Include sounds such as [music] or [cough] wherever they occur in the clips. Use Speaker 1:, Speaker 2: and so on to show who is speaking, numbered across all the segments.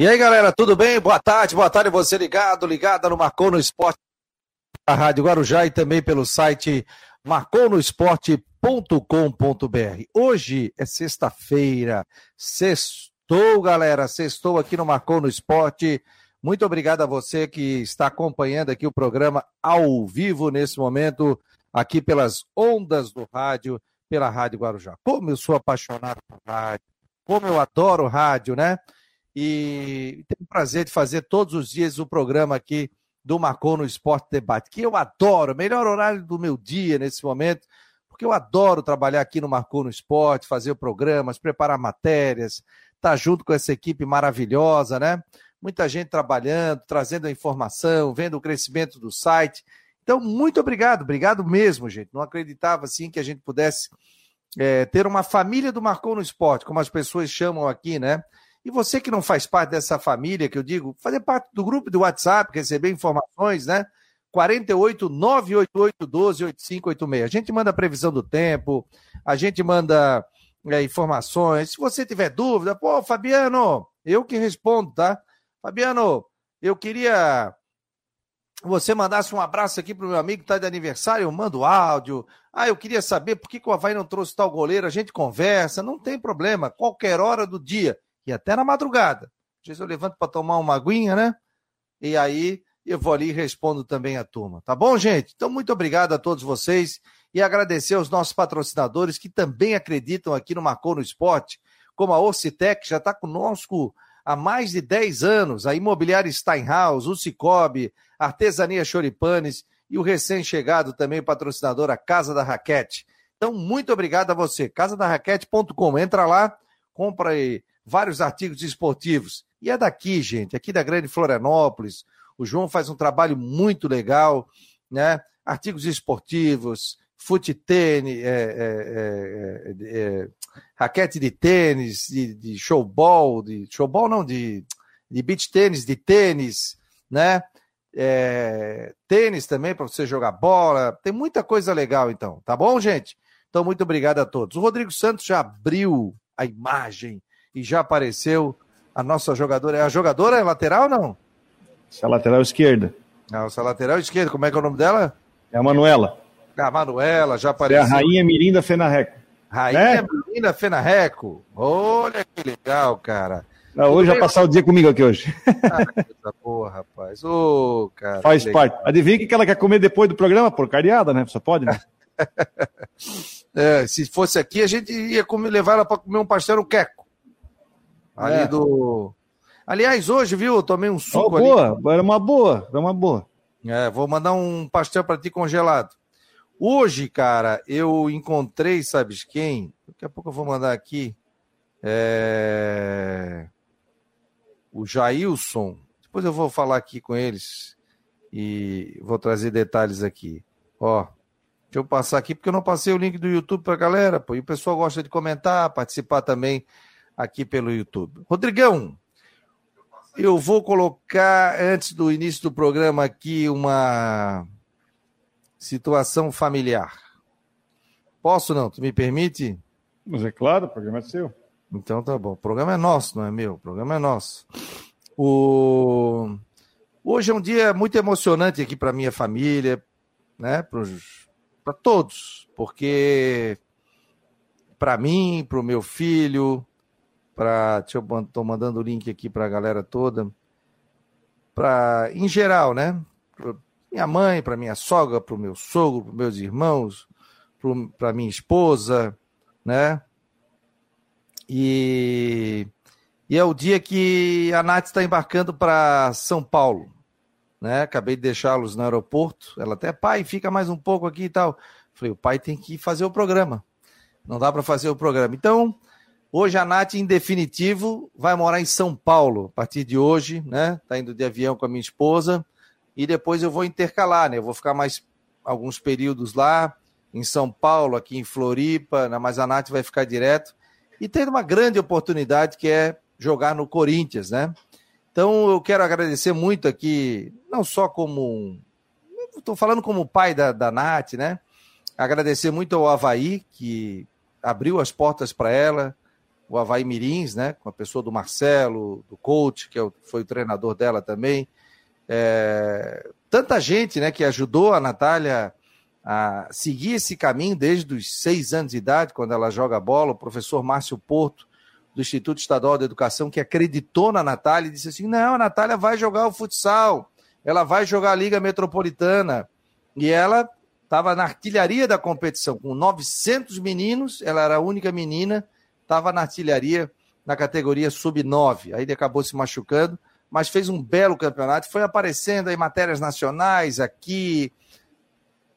Speaker 1: E aí, galera, tudo bem? Boa tarde, boa tarde você ligado, ligada no Marcou no Esporte, a Rádio Guarujá e também pelo site marconosport.com.br. Hoje é sexta-feira, sextou, galera, sextou aqui no Marcou no Esporte. Muito obrigado a você que está acompanhando aqui o programa ao vivo nesse momento, aqui pelas ondas do rádio, pela Rádio Guarujá. Como eu sou apaixonado por rádio, como eu adoro rádio, né? E tenho o prazer de fazer todos os dias o programa aqui do Marcou no Esporte Debate, que eu adoro, melhor horário do meu dia nesse momento, porque eu adoro trabalhar aqui no Marcou no Esporte, fazer programas, preparar matérias, estar tá junto com essa equipe maravilhosa, né? Muita gente trabalhando, trazendo a informação, vendo o crescimento do site. Então, muito obrigado, obrigado mesmo, gente. Não acreditava assim que a gente pudesse é, ter uma família do Marcou no Esporte, como as pessoas chamam aqui, né? E você que não faz parte dessa família, que eu digo, fazer parte do grupo do WhatsApp, receber informações, né? 48 988 12 8586. A gente manda previsão do tempo, a gente manda é, informações. Se você tiver dúvida, pô, Fabiano, eu que respondo, tá? Fabiano, eu queria você mandasse um abraço aqui pro meu amigo que está de aniversário, eu mando áudio. Ah, eu queria saber por que, que o Havaí não trouxe tal goleiro, a gente conversa, não tem problema, qualquer hora do dia e até na madrugada. Às vezes eu levanto para tomar uma aguinha, né? E aí eu vou ali e respondo também a turma. Tá bom, gente? Então, muito obrigado a todos vocês e agradecer aos nossos patrocinadores que também acreditam aqui no Marcou no Esporte, como a Ocitec, que já está conosco há mais de 10 anos, a Imobiliária Steinhaus, o Cicobi, Artesania Choripanes e o recém-chegado também patrocinador, a Casa da Raquete. Então, muito obrigado a você. Casadarraquete.com. Entra lá, compra aí vários artigos esportivos. E é daqui, gente, aqui da Grande Florianópolis. O João faz um trabalho muito legal, né? Artigos esportivos, fute tênis, é, é, é, é, raquete de tênis, de, de showball, de showball não, de, de beach tênis, de tênis, né? É, tênis também para você jogar bola. Tem muita coisa legal, então, tá bom, gente? Então, muito obrigado a todos. O Rodrigo Santos já abriu a imagem e já apareceu a nossa jogadora. É a jogadora é lateral ou não?
Speaker 2: Essa é a lateral esquerda.
Speaker 1: Não, essa é lateral esquerda. Como é que é o nome dela?
Speaker 2: É a Manuela.
Speaker 1: É a Manuela, já apareceu.
Speaker 2: É a Rainha Mirinda Fenarreco.
Speaker 1: Rainha né? Mirinda Fenarreco. Olha que legal, cara.
Speaker 2: Não, hoje vai passar o dia comigo aqui hoje.
Speaker 1: Ah, coisa boa, rapaz. Ô, cara.
Speaker 2: Faz parte. Adivinha o que ela quer comer depois do programa? Porcariada, né? Você pode, né? [laughs]
Speaker 1: é, se fosse aqui, a gente ia comer, levar ela para comer um pastel no queco. Ali é. do. Aliás, hoje, viu, eu tomei um suco
Speaker 2: oh, boa, ali. Era uma boa, era uma boa.
Speaker 1: É, vou mandar um pastel para ti congelado. Hoje, cara, eu encontrei, sabes quem? Daqui a pouco eu vou mandar aqui. É... O Jailson. Depois eu vou falar aqui com eles e vou trazer detalhes aqui. Ó, deixa eu passar aqui, porque eu não passei o link do YouTube para galera, pô, e o pessoal gosta de comentar, participar também aqui pelo YouTube. Rodrigão, eu vou colocar, antes do início do programa, aqui uma situação familiar. Posso não? Tu me permite?
Speaker 2: Mas é claro, o programa é seu.
Speaker 1: Então tá bom. O programa é nosso, não é meu. O programa é nosso. O... Hoje é um dia muito emocionante aqui para minha família, né? Para todos, porque para mim, para o meu filho, para. Deixa eu estou mandando o link aqui para a galera toda. Para, em geral, né? Pra minha mãe, para minha sogra, para o meu sogro, para meus irmãos, para minha esposa, né? E, e é o dia que a Nath está embarcando para São Paulo. Né? Acabei de deixá-los no aeroporto. Ela até, pai, fica mais um pouco aqui e tal. Falei, o pai tem que fazer o programa. Não dá para fazer o programa. Então, Hoje a Nath, em definitivo, vai morar em São Paulo a partir de hoje, né? Tá indo de avião com a minha esposa. E depois eu vou intercalar, né? Eu vou ficar mais alguns períodos lá, em São Paulo, aqui em Floripa, né? mas a Nath vai ficar direto. E tem uma grande oportunidade que é jogar no Corinthians, né? Então eu quero agradecer muito aqui, não só como. Estou falando como pai da, da Nath, né? Agradecer muito ao Havaí, que abriu as portas para ela, o Havaí Mirins, né? Com a pessoa do Marcelo, do coach, que é foi o treinador dela também. É, tanta gente, né, que ajudou a Natália a seguir esse caminho desde os seis anos de idade, quando ela joga bola. O professor Márcio Porto, do Instituto Estadual de Educação, que acreditou na Natália e disse assim: não, a Natália vai jogar o futsal, ela vai jogar a Liga Metropolitana. E ela estava na artilharia da competição, com 900 meninos, ela era a única menina, estava na artilharia na categoria sub-9. Aí ele acabou se machucando, mas fez um belo campeonato, foi aparecendo em matérias nacionais aqui.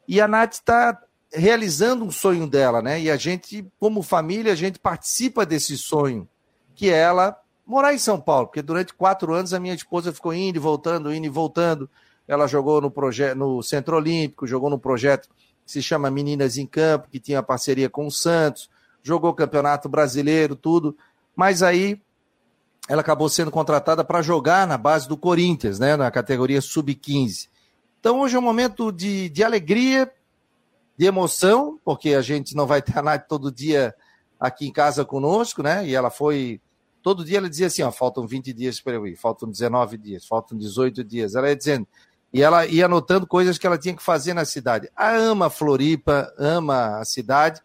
Speaker 1: E a Nath está realizando um sonho dela, né? E a gente, como família, a gente participa desse sonho, que é ela morar em São Paulo, porque durante quatro anos a minha esposa ficou indo e voltando, indo e voltando. Ela jogou no projeto no Centro Olímpico, jogou no projeto que se chama Meninas em Campo, que tinha parceria com o Santos, jogou Campeonato Brasileiro, tudo. Mas aí ela acabou sendo contratada para jogar na base do Corinthians, né, na categoria sub-15. Então hoje é um momento de, de alegria, de emoção, porque a gente não vai ter a Nath todo dia aqui em casa conosco, né? E ela foi. Todo dia ela dizia assim: ó, faltam 20 dias para eu ir, faltam 19 dias, faltam 18 dias. Ela ia dizendo, e ela ia anotando coisas que ela tinha que fazer na cidade. A ama Floripa, ama a cidade,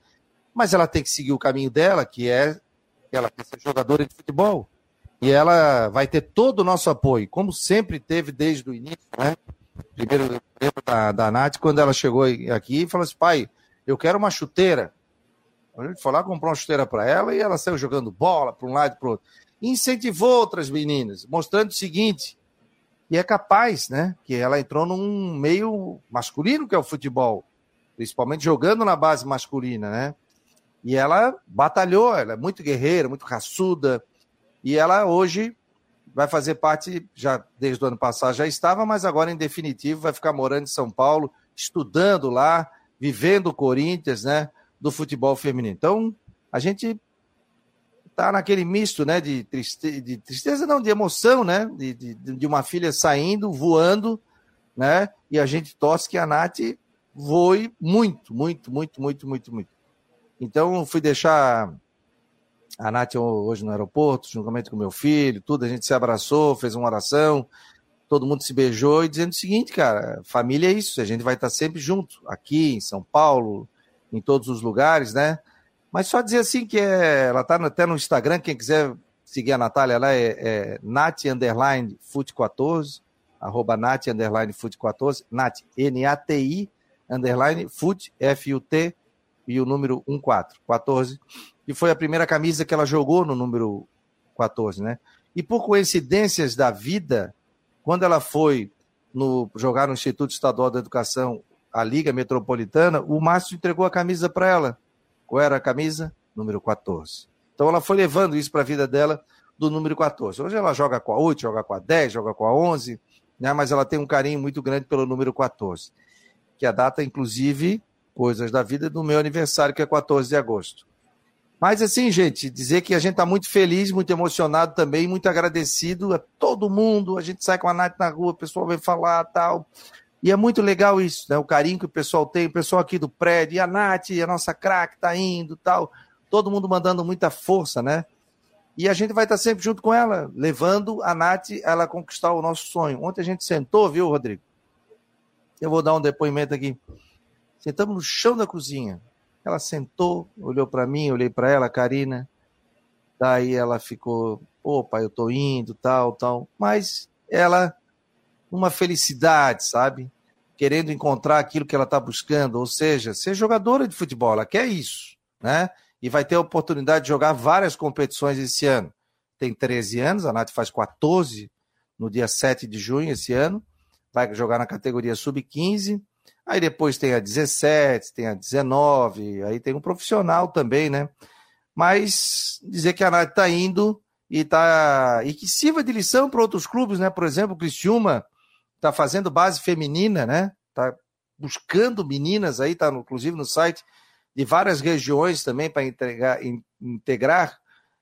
Speaker 1: mas ela tem que seguir o caminho dela, que é ela quer ser jogadora de futebol. E ela vai ter todo o nosso apoio, como sempre teve desde o início, né? Primeiro lembro da, da Nath, quando ela chegou aqui e falou assim: pai, eu quero uma chuteira. A gente foi lá, comprou uma chuteira para ela e ela saiu jogando bola para um lado e para outro. Incentivou outras meninas, mostrando o seguinte: e é capaz, né? Que ela entrou num meio masculino que é o futebol, principalmente jogando na base masculina, né? E ela batalhou, ela é muito guerreira, muito raçuda, e ela hoje vai fazer parte, já desde o ano passado já estava, mas agora em definitivo vai ficar morando em São Paulo, estudando lá, vivendo o Corinthians, né? Do futebol feminino. Então, a gente tá naquele misto, né, de, triste, de tristeza, não, de emoção, né, de, de, de, uma filha saindo, voando, né, e a gente torce que a Nath voe muito, muito, muito, muito, muito, muito. Então, fui deixar a Nath hoje no aeroporto, juntamente com meu filho, tudo, a gente se abraçou, fez uma oração, todo mundo se beijou e dizendo o seguinte, cara, família é isso, a gente vai estar sempre junto, aqui em São Paulo, em todos os lugares, né, mas só dizer assim que é, ela está até no Instagram, quem quiser seguir a Natália lá é, é Nat Underline Foot 14, arroba Nat Underline Foot 14, Nat, N-A-T-I Underline Foot, F-U-T e o número 14, 14. E foi a primeira camisa que ela jogou no número 14, né? E por coincidências da vida, quando ela foi no, jogar no Instituto Estadual da Educação, a Liga Metropolitana, o Márcio entregou a camisa para ela. Qual era a camisa? Número 14. Então ela foi levando isso para a vida dela do número 14. Hoje ela joga com a 8, joga com a 10, joga com a 11, né? mas ela tem um carinho muito grande pelo número 14, que a data, inclusive, coisas da vida do meu aniversário, que é 14 de agosto. Mas assim, gente, dizer que a gente está muito feliz, muito emocionado também, muito agradecido a todo mundo. A gente sai com a Nath na rua, o pessoal vem falar tal. E é muito legal isso, né? O carinho que o pessoal tem, o pessoal aqui do prédio, e a Nath, a nossa craque tá indo tal. Todo mundo mandando muita força, né? E a gente vai estar sempre junto com ela, levando a Nath a ela conquistar o nosso sonho. Ontem a gente sentou, viu, Rodrigo? Eu vou dar um depoimento aqui. Sentamos no chão da cozinha. Ela sentou, olhou para mim, olhei para ela, Karina. Daí ela ficou, opa, eu tô indo, tal, tal. Mas ela uma felicidade, sabe? Querendo encontrar aquilo que ela está buscando, ou seja, ser jogadora de futebol, ela quer isso, né? E vai ter a oportunidade de jogar várias competições esse ano. Tem 13 anos, a Nath faz 14 no dia 7 de junho esse ano, vai jogar na categoria sub-15, aí depois tem a 17, tem a 19, aí tem um profissional também, né? Mas dizer que a Nath está indo e tá e que sirva de lição para outros clubes, né? Por exemplo, o Cristiúma está fazendo base feminina, né? Está buscando meninas aí, está inclusive no site de várias regiões também para integrar, integrar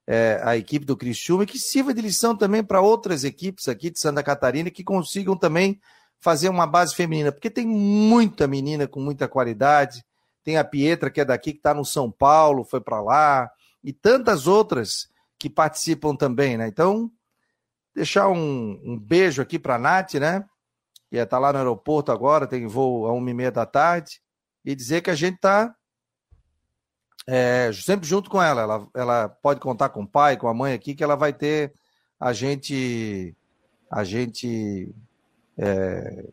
Speaker 1: é, a equipe do Criciúma e que sirva de lição também para outras equipes aqui de Santa Catarina que consigam também fazer uma base feminina, porque tem muita menina com muita qualidade. Tem a Pietra, que é daqui, que está no São Paulo, foi para lá, e tantas outras que participam também, né? Então, deixar um, um beijo aqui para a Nath, né? Que está lá no aeroporto agora, tem voo a uma e meia da tarde, e dizer que a gente está é, sempre junto com ela. ela. Ela pode contar com o pai, com a mãe aqui, que ela vai ter a gente, a gente é,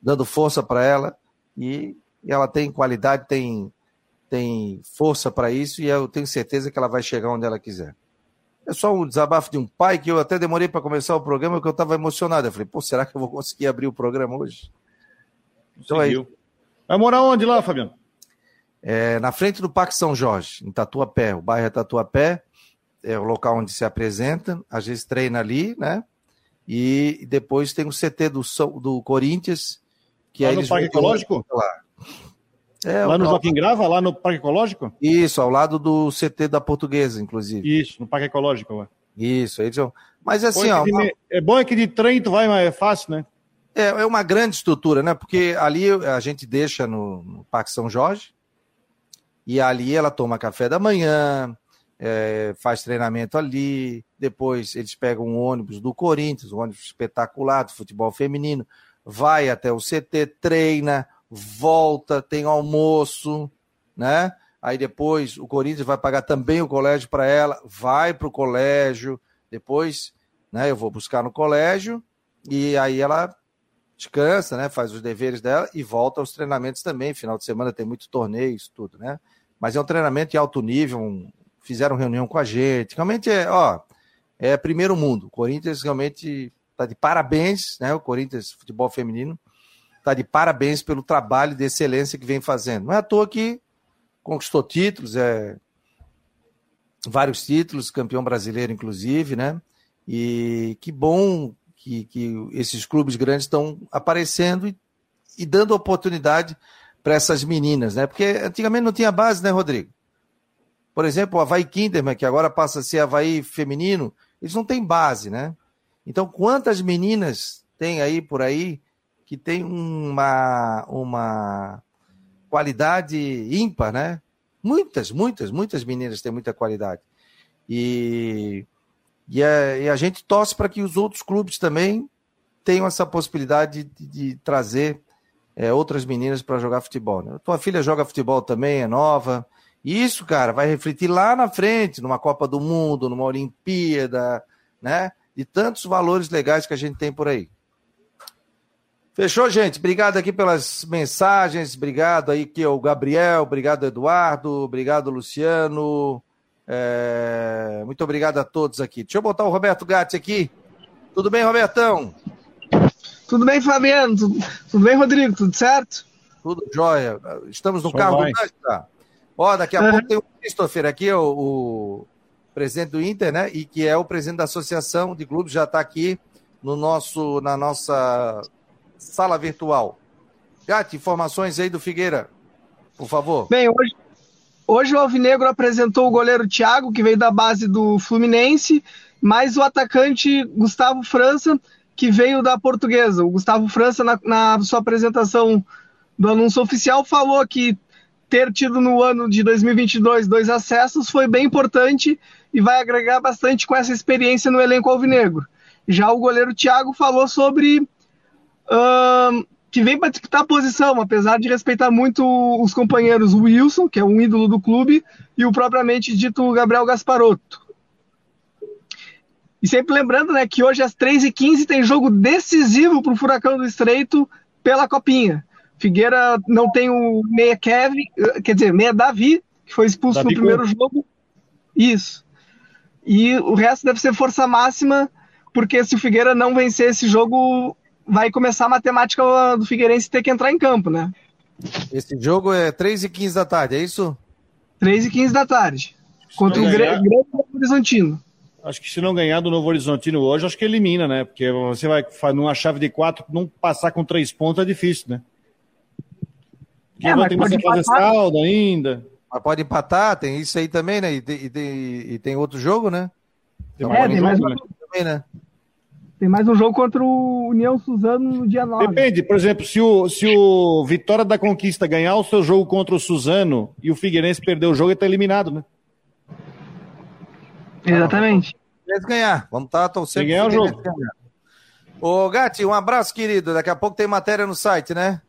Speaker 1: dando força para ela e, e ela tem qualidade, tem tem força para isso e eu tenho certeza que ela vai chegar onde ela quiser. É só um desabafo de um pai que eu até demorei para começar o programa porque eu estava emocionado. Eu falei, pô, será que eu vou conseguir abrir o programa hoje?
Speaker 2: Então aí. Vai morar onde lá, Fabiano?
Speaker 1: É, na frente do Parque São Jorge, em Tatuapé. O bairro é Tatuapé, é o local onde se apresenta. Às vezes treina ali, né? E depois tem o CT do, do Corinthians. Que
Speaker 2: lá no Parque Ecológico? Lá. É, lá no Joaquim Grava, lá no Parque Ecológico?
Speaker 1: Isso, ao lado do CT da Portuguesa, inclusive.
Speaker 2: Isso, no Parque Ecológico. Ué.
Speaker 1: Isso, aí Mas assim, ó.
Speaker 2: Uma... É bom é que de trem tu vai, mas é fácil, né?
Speaker 1: É, é uma grande estrutura, né? Porque ali a gente deixa no, no Parque São Jorge e ali ela toma café da manhã, é, faz treinamento ali, depois eles pegam um ônibus do Corinthians, um ônibus espetacular do futebol feminino, vai até o CT, treina, volta, tem almoço, né? Aí depois o Corinthians vai pagar também o colégio para ela, vai para o colégio, depois, né? Eu vou buscar no colégio e aí ela descansa, né? Faz os deveres dela e volta aos treinamentos também. Final de semana tem muito torneio, isso tudo, né? Mas é um treinamento de alto nível. Um... fizeram reunião com a gente. Realmente é, ó, é primeiro mundo. O Corinthians realmente está de parabéns, né? O Corinthians futebol feminino está de parabéns pelo trabalho de excelência que vem fazendo. Não é à toa que conquistou títulos, é vários títulos, campeão brasileiro inclusive, né? E que bom que, que esses clubes grandes estão aparecendo e, e dando oportunidade para essas meninas, né? Porque antigamente não tinha base, né, Rodrigo? Por exemplo, o Havaí Kinderman, que agora passa a ser Havaí feminino, eles não têm base, né? Então, quantas meninas tem aí por aí que tem uma, uma qualidade ímpar, né? Muitas, muitas, muitas meninas têm muita qualidade. E, e, a, e a gente torce para que os outros clubes também tenham essa possibilidade de, de trazer é, outras meninas para jogar futebol. Né? Tua filha joga futebol também, é nova. E isso, cara, vai refletir lá na frente, numa Copa do Mundo, numa Olimpíada, né? De tantos valores legais que a gente tem por aí. Fechou, gente? Obrigado aqui pelas mensagens. Obrigado aí que o Gabriel, obrigado Eduardo, obrigado Luciano. É... Muito obrigado a todos aqui. Deixa eu botar o Roberto Gatti aqui. Tudo bem, Robertão?
Speaker 3: Tudo bem, Fabiano? Tudo, bem, Rodrigo? Tudo certo?
Speaker 1: Tudo jóia. Estamos no Só carro vai. do tá? Ó, daqui a pouco tem o Christopher aqui, o, o, presidente do Inter, né? E que é o presidente da Associação de Clubes, já está aqui no nosso, na nossa sala virtual. Gatti, informações aí do Figueira, por favor.
Speaker 3: Bem, hoje, hoje o Alvinegro apresentou o goleiro Thiago, que veio da base do Fluminense, mais o atacante Gustavo França, que veio da Portuguesa. O Gustavo França, na, na sua apresentação do anúncio oficial, falou que ter tido no ano de 2022 dois acessos foi bem importante e vai agregar bastante com essa experiência no elenco alvinegro. Já o goleiro Thiago falou sobre que vem para disputar a posição, apesar de respeitar muito os companheiros Wilson, que é um ídolo do clube, e o propriamente dito Gabriel Gasparotto. E sempre lembrando né, que hoje às 3h15 tem jogo decisivo para o Furacão do Estreito pela Copinha. Figueira não tem o meia Kevin, quer dizer, meia Davi, que foi expulso Davi no primeiro jogo. Isso. E o resto deve ser força máxima, porque se o Figueira não vencer esse jogo, vai começar a matemática do Figueirense ter que entrar em campo, né?
Speaker 1: Esse jogo é 3 e 15 da tarde, é isso?
Speaker 3: 3 e 15 da tarde. Contra o Grande Novo Horizontino.
Speaker 2: Acho que se não ganhar do Novo Horizontino hoje, acho que elimina, né? Porque você vai numa chave de quatro, não passar com três pontos é difícil, né? É, tem que fazer saldo ainda.
Speaker 1: Mas pode empatar, tem isso aí também, né? E tem, e tem, e tem outro jogo, né?
Speaker 3: Tem, é, tem mais um jogo também, né? Tem mais um jogo contra o União Suzano no dia 9.
Speaker 2: Depende, por exemplo, se o, se o Vitória da Conquista ganhar o seu jogo contra o Suzano e o Figueirense perder o jogo, ele está eliminado, né?
Speaker 3: Exatamente.
Speaker 1: Vamos ganhar. Vamos estar tá torcendo.
Speaker 2: Ganhar o jogo.
Speaker 1: Ô, Gatti, um abraço, querido. Daqui a pouco tem matéria no site, né?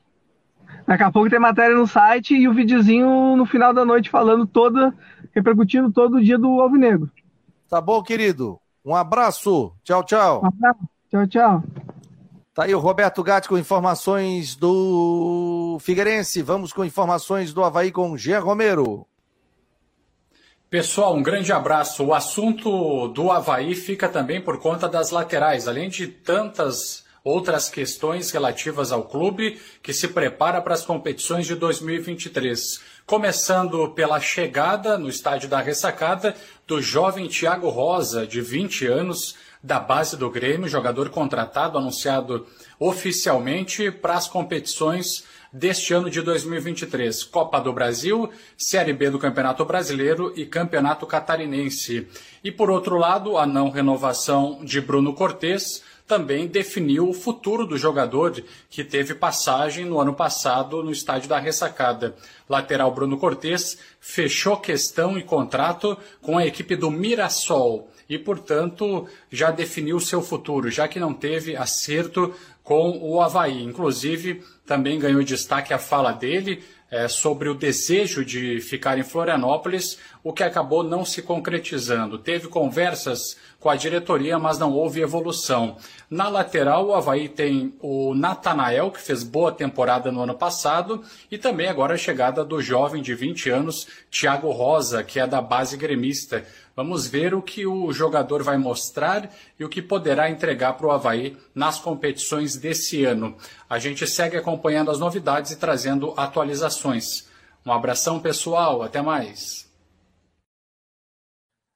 Speaker 3: Daqui a pouco tem matéria no site e o videozinho no final da noite falando toda, repercutindo todo o dia do Alvinegro.
Speaker 1: Tá bom, querido. Um abraço. Tchau, tchau. Um abraço.
Speaker 3: Tchau, tchau.
Speaker 1: Tá aí o Roberto Gatti com informações do Figueirense. Vamos com informações do Havaí com Jean Romero.
Speaker 4: Pessoal, um grande abraço. O assunto do Havaí fica também por conta das laterais, além de tantas outras questões relativas ao clube que se prepara para as competições de 2023. Começando pela chegada no estádio da ressacada do jovem Thiago Rosa, de 20 anos, da base do Grêmio, jogador contratado, anunciado oficialmente para as competições deste ano de 2023. Copa do Brasil, Série B do Campeonato Brasileiro e Campeonato Catarinense. E por outro lado, a não renovação de Bruno Cortes também definiu o futuro do jogador que teve passagem no ano passado no estádio da Ressacada. Lateral Bruno Cortes fechou questão e contrato com a equipe do Mirassol e, portanto, já definiu seu futuro, já que não teve acerto com o Havaí. Inclusive, também ganhou destaque a fala dele é, sobre o desejo de ficar em Florianópolis, o que acabou não se concretizando. Teve conversas com a diretoria, mas não houve evolução. Na lateral, o Havaí tem o Natanael, que fez boa temporada no ano passado, e também agora a chegada do jovem de 20 anos, Thiago Rosa, que é da base gremista. Vamos ver o que o jogador vai mostrar e o que poderá entregar para o Havaí nas competições desse ano. A gente segue acompanhando as novidades e trazendo atualizações. Um abração pessoal, até mais.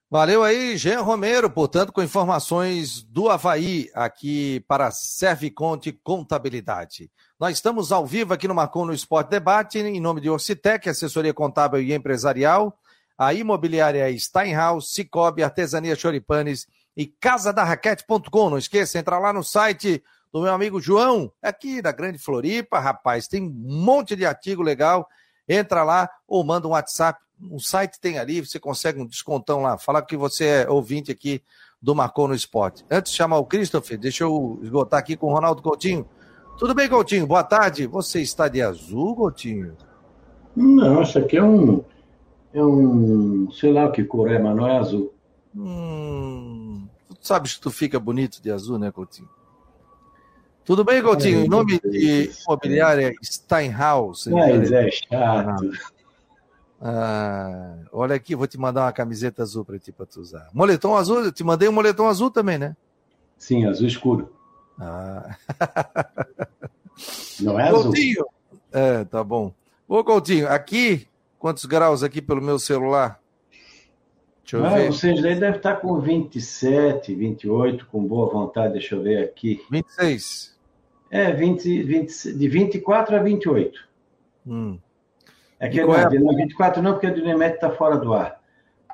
Speaker 1: Valeu aí, Jean Romero, portanto, com informações do Havaí aqui para Serviconte Contabilidade. Nós estamos ao vivo aqui no Marcon no Esporte Debate, em nome de Orcitec, assessoria contábil e empresarial a imobiliária Steinhaus, Cicobi, Artesania Choripanes e casadarraquete.com. Não esqueça, entra lá no site do meu amigo João, aqui da Grande Floripa, rapaz, tem um monte de artigo legal. Entra lá ou manda um WhatsApp. O site tem ali, você consegue um descontão lá. Fala que você é ouvinte aqui do Marcou no Esporte. Antes de chamar o Christopher, deixa eu esgotar aqui com o Ronaldo Coutinho. Tudo bem, Coutinho? Boa tarde. Você está de azul, Coutinho?
Speaker 5: Não, isso aqui é um é um, sei lá o que cor é, mas não é azul.
Speaker 1: Hum, tu sabes que tu fica bonito de azul, né, Coutinho? Tudo bem, Coutinho? Em nome de imobiliária Steinhaus.
Speaker 5: Mas é chato.
Speaker 1: Ah, olha aqui, vou te mandar uma camiseta azul para ti para tu usar. Moletom azul, eu te mandei um moletom azul também, né?
Speaker 5: Sim, azul escuro.
Speaker 1: Ah.
Speaker 5: Não é Coutinho. azul?
Speaker 1: É, tá bom. Ô, Coutinho, aqui Quantos graus aqui pelo meu celular?
Speaker 5: Deixa eu ah, ver. Vocês aí deve estar com 27, 28, com boa vontade. Deixa eu ver aqui.
Speaker 1: 26.
Speaker 5: É, 20, 20, de 24 a 28.
Speaker 1: Hum.
Speaker 5: É que não, é? não, 24 não, porque o Dinamite está fora do ar.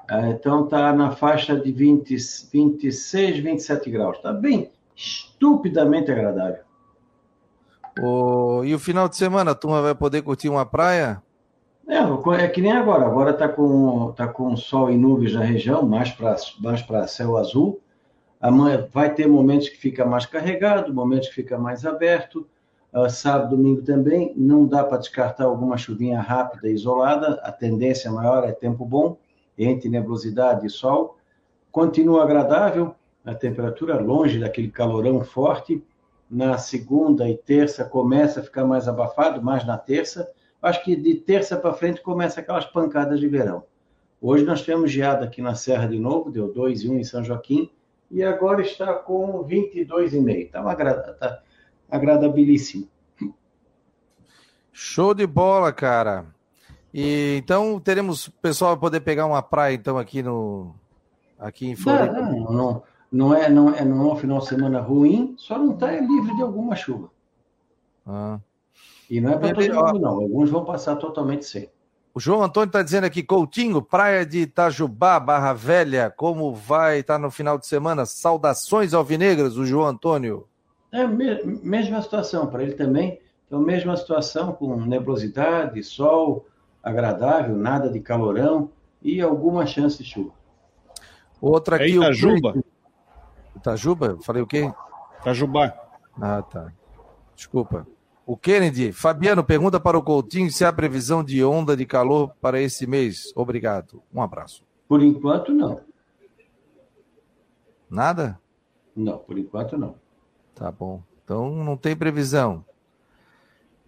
Speaker 5: Ah, então está na faixa de 20, 26, 27 graus. Está bem estupidamente agradável.
Speaker 1: Oh, e o final de semana, a turma vai poder curtir uma praia?
Speaker 5: É, é que nem agora. Agora está com, tá com sol e nuvens na região, mais para mais céu azul. Amanhã vai ter momentos que fica mais carregado, momentos que fica mais aberto. Uh, sábado, domingo também. Não dá para descartar alguma chuvinha rápida e isolada. A tendência maior é tempo bom, entre nebulosidade e sol. Continua agradável, a temperatura longe daquele calorão forte. Na segunda e terça começa a ficar mais abafado, mais na terça acho que de terça para frente começa aquelas pancadas de verão. Hoje nós temos geada aqui na Serra de novo, deu 2 e 1 em São Joaquim, e agora está com 22,5. Está agrada, tá agradabilíssimo.
Speaker 1: Show de bola, cara. E então teremos o pessoal poder pegar uma praia então aqui no aqui em Floripa.
Speaker 5: Não, não, não, é não é não é um final de semana ruim, só não está livre de alguma chuva.
Speaker 1: Ah.
Speaker 5: E não é para todo mundo, não. Alguns vão passar totalmente sem.
Speaker 1: O João Antônio está dizendo aqui, Coutinho, praia de Itajubá, Barra Velha, como vai estar tá no final de semana? Saudações alvinegras, o João Antônio.
Speaker 5: É me mesma situação para ele também. Então, mesma situação, com nebulosidade, sol agradável, nada de calorão e alguma chance de chuva.
Speaker 1: Outra
Speaker 2: É
Speaker 1: aqui.
Speaker 2: Itajuba?
Speaker 1: O... Itajuba? Falei o quê?
Speaker 2: Itajubá.
Speaker 1: Ah, tá. Desculpa. O Kennedy, Fabiano, pergunta para o Coutinho se há previsão de onda de calor para esse mês. Obrigado. Um abraço.
Speaker 5: Por enquanto, não.
Speaker 1: Nada?
Speaker 5: Não, por enquanto, não.
Speaker 1: Tá bom. Então não tem previsão.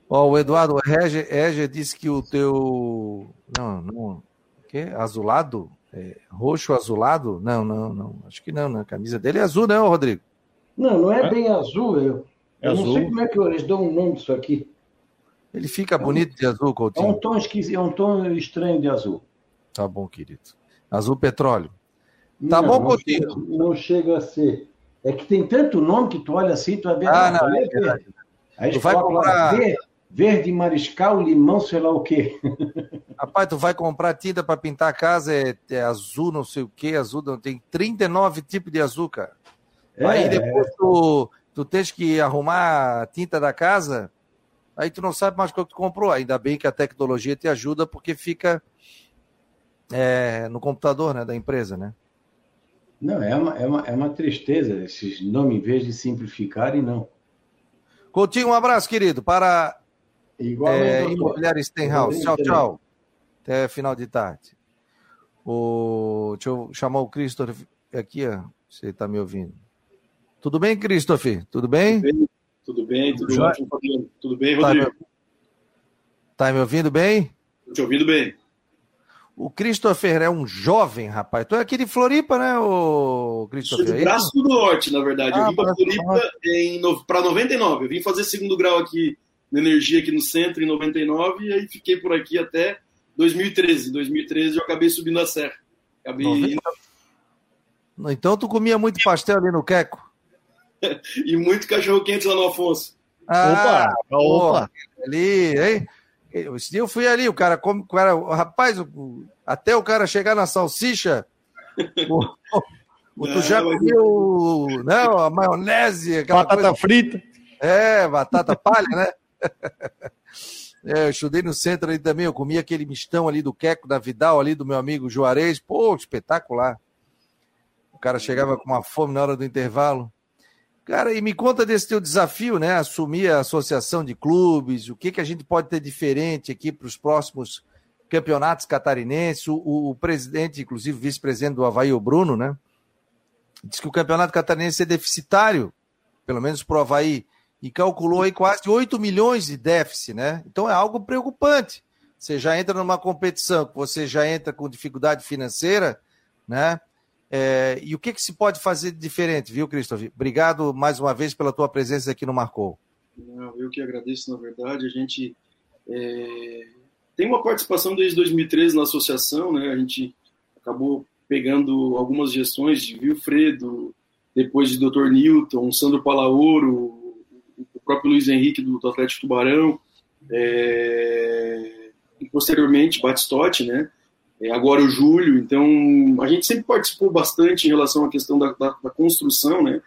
Speaker 1: Ó, o Eduardo Reger, Reger disse que o teu. Não, não. O quê? Azulado? É, roxo azulado? Não, não, não. Acho que não, né? A camisa dele é azul, não, Rodrigo?
Speaker 5: Não, não é,
Speaker 2: É?
Speaker 5: bem azul. Eu,
Speaker 2: É
Speaker 5: eu não
Speaker 2: azul.
Speaker 5: sei como é que eles dão o nome disso aqui.
Speaker 1: Ele fica bonito de azul,
Speaker 5: É um
Speaker 1: Coutinho.
Speaker 5: tom esquisito, é um tom estranho de azul.
Speaker 1: Tá bom, querido. Azul petróleo. Tá
Speaker 5: não,
Speaker 1: bom,
Speaker 5: não
Speaker 1: Coutinho?
Speaker 5: chega, não chega a ser. É que tem tanto nome que tu olha assim, tu vai ver.
Speaker 1: Ah,
Speaker 5: ah,
Speaker 1: não,
Speaker 5: é
Speaker 1: é verdade.
Speaker 5: Aí
Speaker 1: Tu vai comprar-
Speaker 5: verde, verde, mariscal, limão, sei lá o quê. [laughs]
Speaker 1: Rapaz, tu vai comprar tinta para pintar a casa, é, é azul, não sei o que, azul, não tem 39 tipos de azul, cara. Aí
Speaker 5: É,
Speaker 1: depois tu, tu tens que arrumar a tinta da casa, aí tu não sabe mais o que tu comprou. Ainda bem que a tecnologia te ajuda, porque fica é, no computador né, da empresa, né?
Speaker 5: Não, é uma, é, uma, é uma tristeza esses nomes, em vez de simplificarem, não.
Speaker 1: Coutinho, um abraço, querido, para é. Imobiliária Stenhouse. Tchau, tchau. Até final de tarde. O, deixa eu chamar o Christopher aqui, ó. Você está me ouvindo. Tudo bem, Christopher? Tudo bem?
Speaker 6: Tudo bem, tudo ótimo, Fabiano. Tudo bem,
Speaker 1: Tá me,
Speaker 6: Rodrigo?
Speaker 1: tá me ouvindo bem?
Speaker 6: Tô te ouvindo bem.
Speaker 1: O Christopher é um jovem, rapaz. Tu é aqui de Floripa, né, o
Speaker 6: Sou
Speaker 1: Christopher?
Speaker 6: de
Speaker 1: É?
Speaker 6: Braço do Norte, na verdade.
Speaker 1: Ah,
Speaker 6: eu vim para Floripa para 99. Eu vim fazer segundo grau aqui na energia aqui no centro em 99 e aí fiquei por aqui até 2013. Em 2013 eu acabei subindo a serra. Acabei
Speaker 1: Então tu comia muito pastel ali no Queco? [laughs]
Speaker 6: e muito cachorro quente lá no Afonso.
Speaker 1: Ah,
Speaker 2: Opa, opa.
Speaker 1: ali, hein? Esse dia eu fui ali, o cara come, o cara, o rapaz, o- até o cara chegar na salsicha, [laughs] o, o- tu já
Speaker 6: mas-
Speaker 1: comeu, não, a maionese, aquela
Speaker 2: Batata
Speaker 1: coisa.
Speaker 2: frita.
Speaker 1: É, batata palha, né? [laughs] É, eu estudei no centro ali também, eu comi aquele mistão ali do Queco, da Vidal, ali do meu amigo Juarez, pô, espetacular. O cara chegava com uma fome na hora do intervalo. Cara, e me conta desse teu desafio, né? Assumir a associação de clubes, o que, que a gente pode ter diferente aqui para os próximos campeonatos catarinenses. O, o- presidente, inclusive vice-presidente do Havaí, o Bruno, né? Diz que o campeonato catarinense é deficitário, pelo menos para o Havaí, e calculou aí quase 8 milhões de déficit, né? Então é algo preocupante. Você já entra numa competição você já entra com dificuldade financeira, né? É, e o que, que se pode fazer de diferente, viu, Christopher? Obrigado mais uma vez pela tua presença aqui no Marcou.
Speaker 6: Eu que agradeço, na verdade. A gente é, tem uma participação desde 2013 na associação, né? A gente acabou pegando algumas gestões de Wilfredo, depois de Dr. Newton, Sandro Palaoro, o próprio Luiz Henrique do, do Atlético Tubarão, é, e posteriormente Batistotti, né? É, agora o Júlio. Então, a gente sempre participou bastante em relação à questão da, da, da construção, né?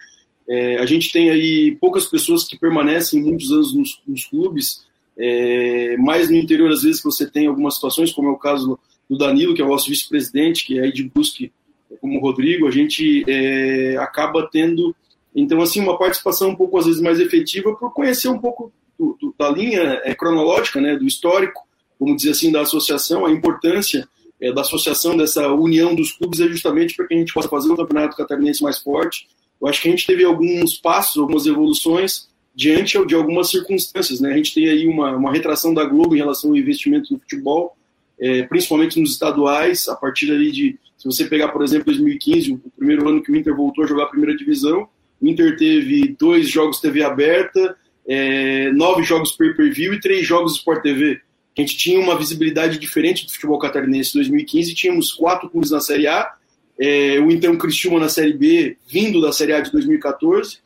Speaker 6: É, a gente tem aí poucas pessoas que permanecem muitos anos nos, nos clubes, é, mais no interior, às vezes, você tem algumas situações, como é o caso do Danilo, que é o nosso vice-presidente, que é aí de busque, como o Rodrigo, a gente é, acaba tendo, então, assim, uma participação um pouco, às vezes, mais efetiva por conhecer um pouco do, do, da linha é, cronológica, né, do histórico, vamos dizer assim, da associação, a importância é, da associação, dessa união dos clubes, é justamente para que a gente possa fazer um campeonato catarinense mais forte, eu acho que a gente teve alguns passos, algumas evoluções diante de algumas circunstâncias. Né? A gente tem aí uma, uma retração da Globo em relação ao investimento no futebol, é, principalmente nos estaduais, a partir ali de, se você pegar, por exemplo, 2015, o primeiro ano que o Inter voltou a jogar a primeira divisão, o Inter teve dois jogos TV aberta, é, nove jogos pay-per-view e três jogos Sport TV. A gente tinha uma visibilidade diferente do futebol catarinense. Em 2015 tínhamos quatro clubes na Série A, é, o então Cristiúma na Série B, vindo da Série A de 2014,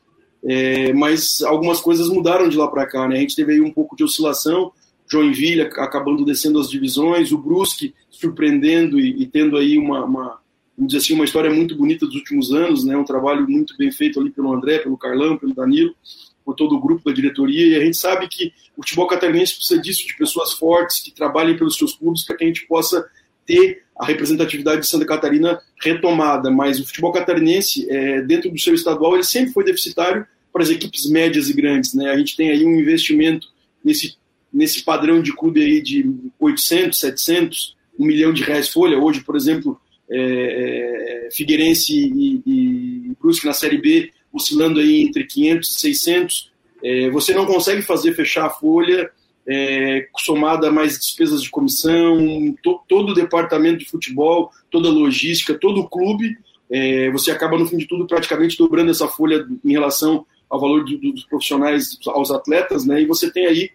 Speaker 6: é, mas algumas coisas mudaram de lá para cá, né? A gente teve aí um pouco de oscilação, Joinville acabando descendo as divisões, o Brusque surpreendendo e, e tendo aí uma, uma, vamos dizer assim, uma história muito bonita dos últimos anos, né? Um trabalho muito bem feito ali pelo André, pelo Carlão, pelo Danilo, por todo o grupo da diretoria, e a gente sabe que o futebol catarinense precisa disso, de pessoas fortes que trabalhem pelos seus clubes para que a gente possa ter a representatividade de Santa Catarina retomada, mas o futebol catarinense, é, dentro do seu estadual, ele sempre foi deficitário para as equipes médias e grandes. Né? A gente tem aí um investimento nesse, nesse padrão de clube aí de 800, 700, um milhão de reais folha. Hoje, por exemplo, é, é, Figueirense e, e Brusque na Série B oscilando aí entre 500 e 600. É, você não consegue fazer fechar a folha é, somada a mais despesas de comissão, to, todo o departamento de futebol, toda a logística, todo o clube, é, você acaba no fim de tudo praticamente dobrando essa folha em relação ao valor do, dos profissionais aos atletas, né? E você tem aí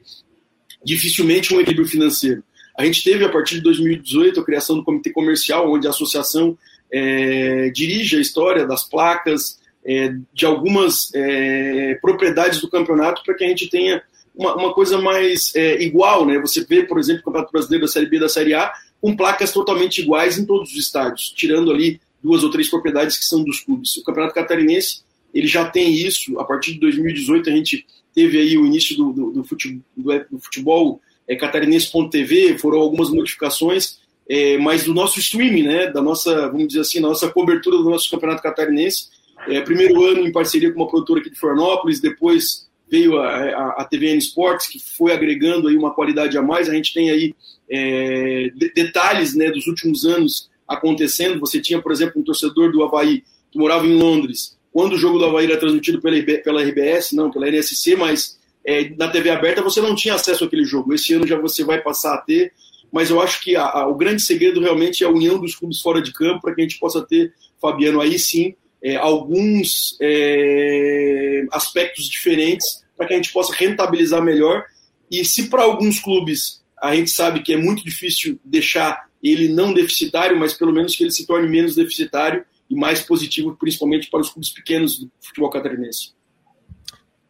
Speaker 6: dificilmente um equilíbrio financeiro. A gente teve a partir de 2018 a criação do comitê comercial, onde a associação é, dirige a história das placas, é, de algumas é, propriedades do campeonato para que a gente tenha uma, uma coisa mais é, igual, né? Você vê, por exemplo, o Campeonato Brasileiro da Série B da Série A com placas totalmente iguais em todos os estádios, tirando ali duas ou três propriedades que são dos clubes. O Campeonato Catarinense ele já tem isso. A partir de 2018 a gente teve aí o início do, do, do futebol, do futebol é, catarinense.tv, foram algumas modificações, é, mas do nosso streaming, né, da nossa, vamos dizer assim, nossa cobertura do nosso Campeonato Catarinense. É, primeiro ano em parceria com uma produtora aqui de Florianópolis, depois veio a, a, a TVN Sports, que foi agregando aí uma qualidade a mais. A gente tem aí é, de, detalhes né, dos últimos anos acontecendo. Você tinha, por exemplo, um torcedor do Havaí que morava em Londres. Quando o jogo do Havaí era transmitido pela, pela RBS, não, pela NSC, mas é, na TV aberta você não tinha acesso àquele jogo. Esse ano já você vai passar a ter. Mas eu acho que a, o grande segredo realmente é a união dos clubes fora de campo para que a gente possa ter, Fabiano, aí sim, é, alguns é, aspectos diferentes para que a gente possa rentabilizar melhor. E se para alguns clubes a gente sabe que é muito difícil deixar ele não deficitário, mas pelo menos que ele se torne menos deficitário e mais positivo, principalmente para os clubes pequenos do futebol catarinense.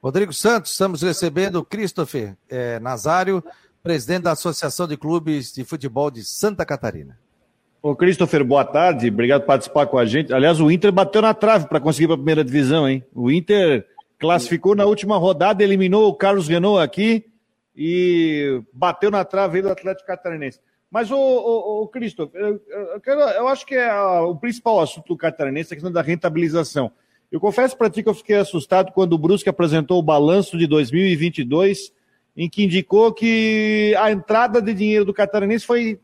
Speaker 1: Rodrigo Santos, estamos recebendo Christopher é, Nazário, presidente da Associação de Clubes de Futebol de Santa Catarina.
Speaker 2: Ô, Christopher, boa tarde. Obrigado por participar com a gente. Aliás, o Inter bateu na trave para conseguir para a primeira divisão, hein? O Inter classificou na última rodada, eliminou o Carlos Renault aqui e bateu na trave do Atlético Catarinense. Mas, ô, ô, ô Christopher, eu, eu, acho que é a, o principal assunto do Catarinense é a questão da rentabilização. Eu confesso para ti que eu fiquei assustado quando o Brusque apresentou o balanço de 2022, em que indicou que a entrada de dinheiro do Catarinense foi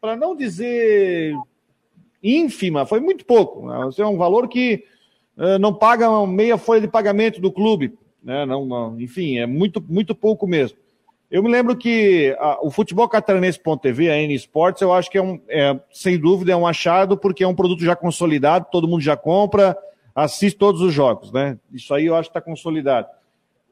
Speaker 2: para não dizer ínfima, foi muito pouco. Né? É um valor que uh, não paga meia folha de pagamento do clube. Né? Não, não, enfim, é muito, muito pouco mesmo. Eu me lembro que a, o futebol catarinense.tv, a N Sports, eu acho que é, um, é, sem dúvida, é um achado, porque é um produto já consolidado, todo mundo já compra, assiste todos os jogos, né? Isso aí eu acho que está consolidado.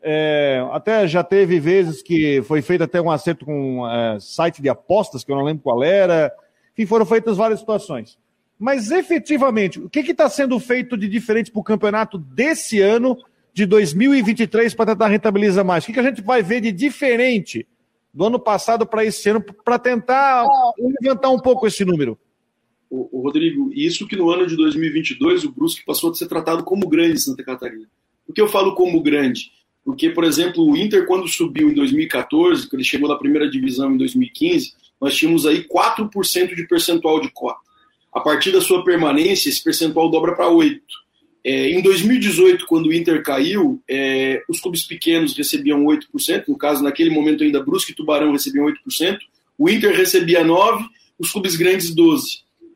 Speaker 2: É, até já teve vezes que foi feito até um acerto com é, site de apostas, que eu não lembro qual era. Enfim, foram feitas várias situações. Mas efetivamente, o que está sendo feito de diferente para o campeonato desse ano, de 2023, para tentar rentabilizar mais? O que, que a gente vai ver de diferente do ano passado para esse ano, para tentar levantar um pouco esse número?
Speaker 6: O, o, Rodrigo, isso que no ano de 2022 o Brusque passou a ser tratado como grande Santa Catarina. Por que eu falo como grande? Porque, por exemplo, o Inter, quando subiu em 2014, quando ele chegou na primeira divisão em 2015, nós tínhamos aí 4% de percentual de cota. A partir da sua permanência, esse percentual dobra para 8%. É, em 2018, quando o Inter caiu, é, os clubes pequenos recebiam 8%, no caso, naquele momento ainda Brusque e Tubarão recebiam 8%, o Inter recebia 9%, os clubes grandes 12%.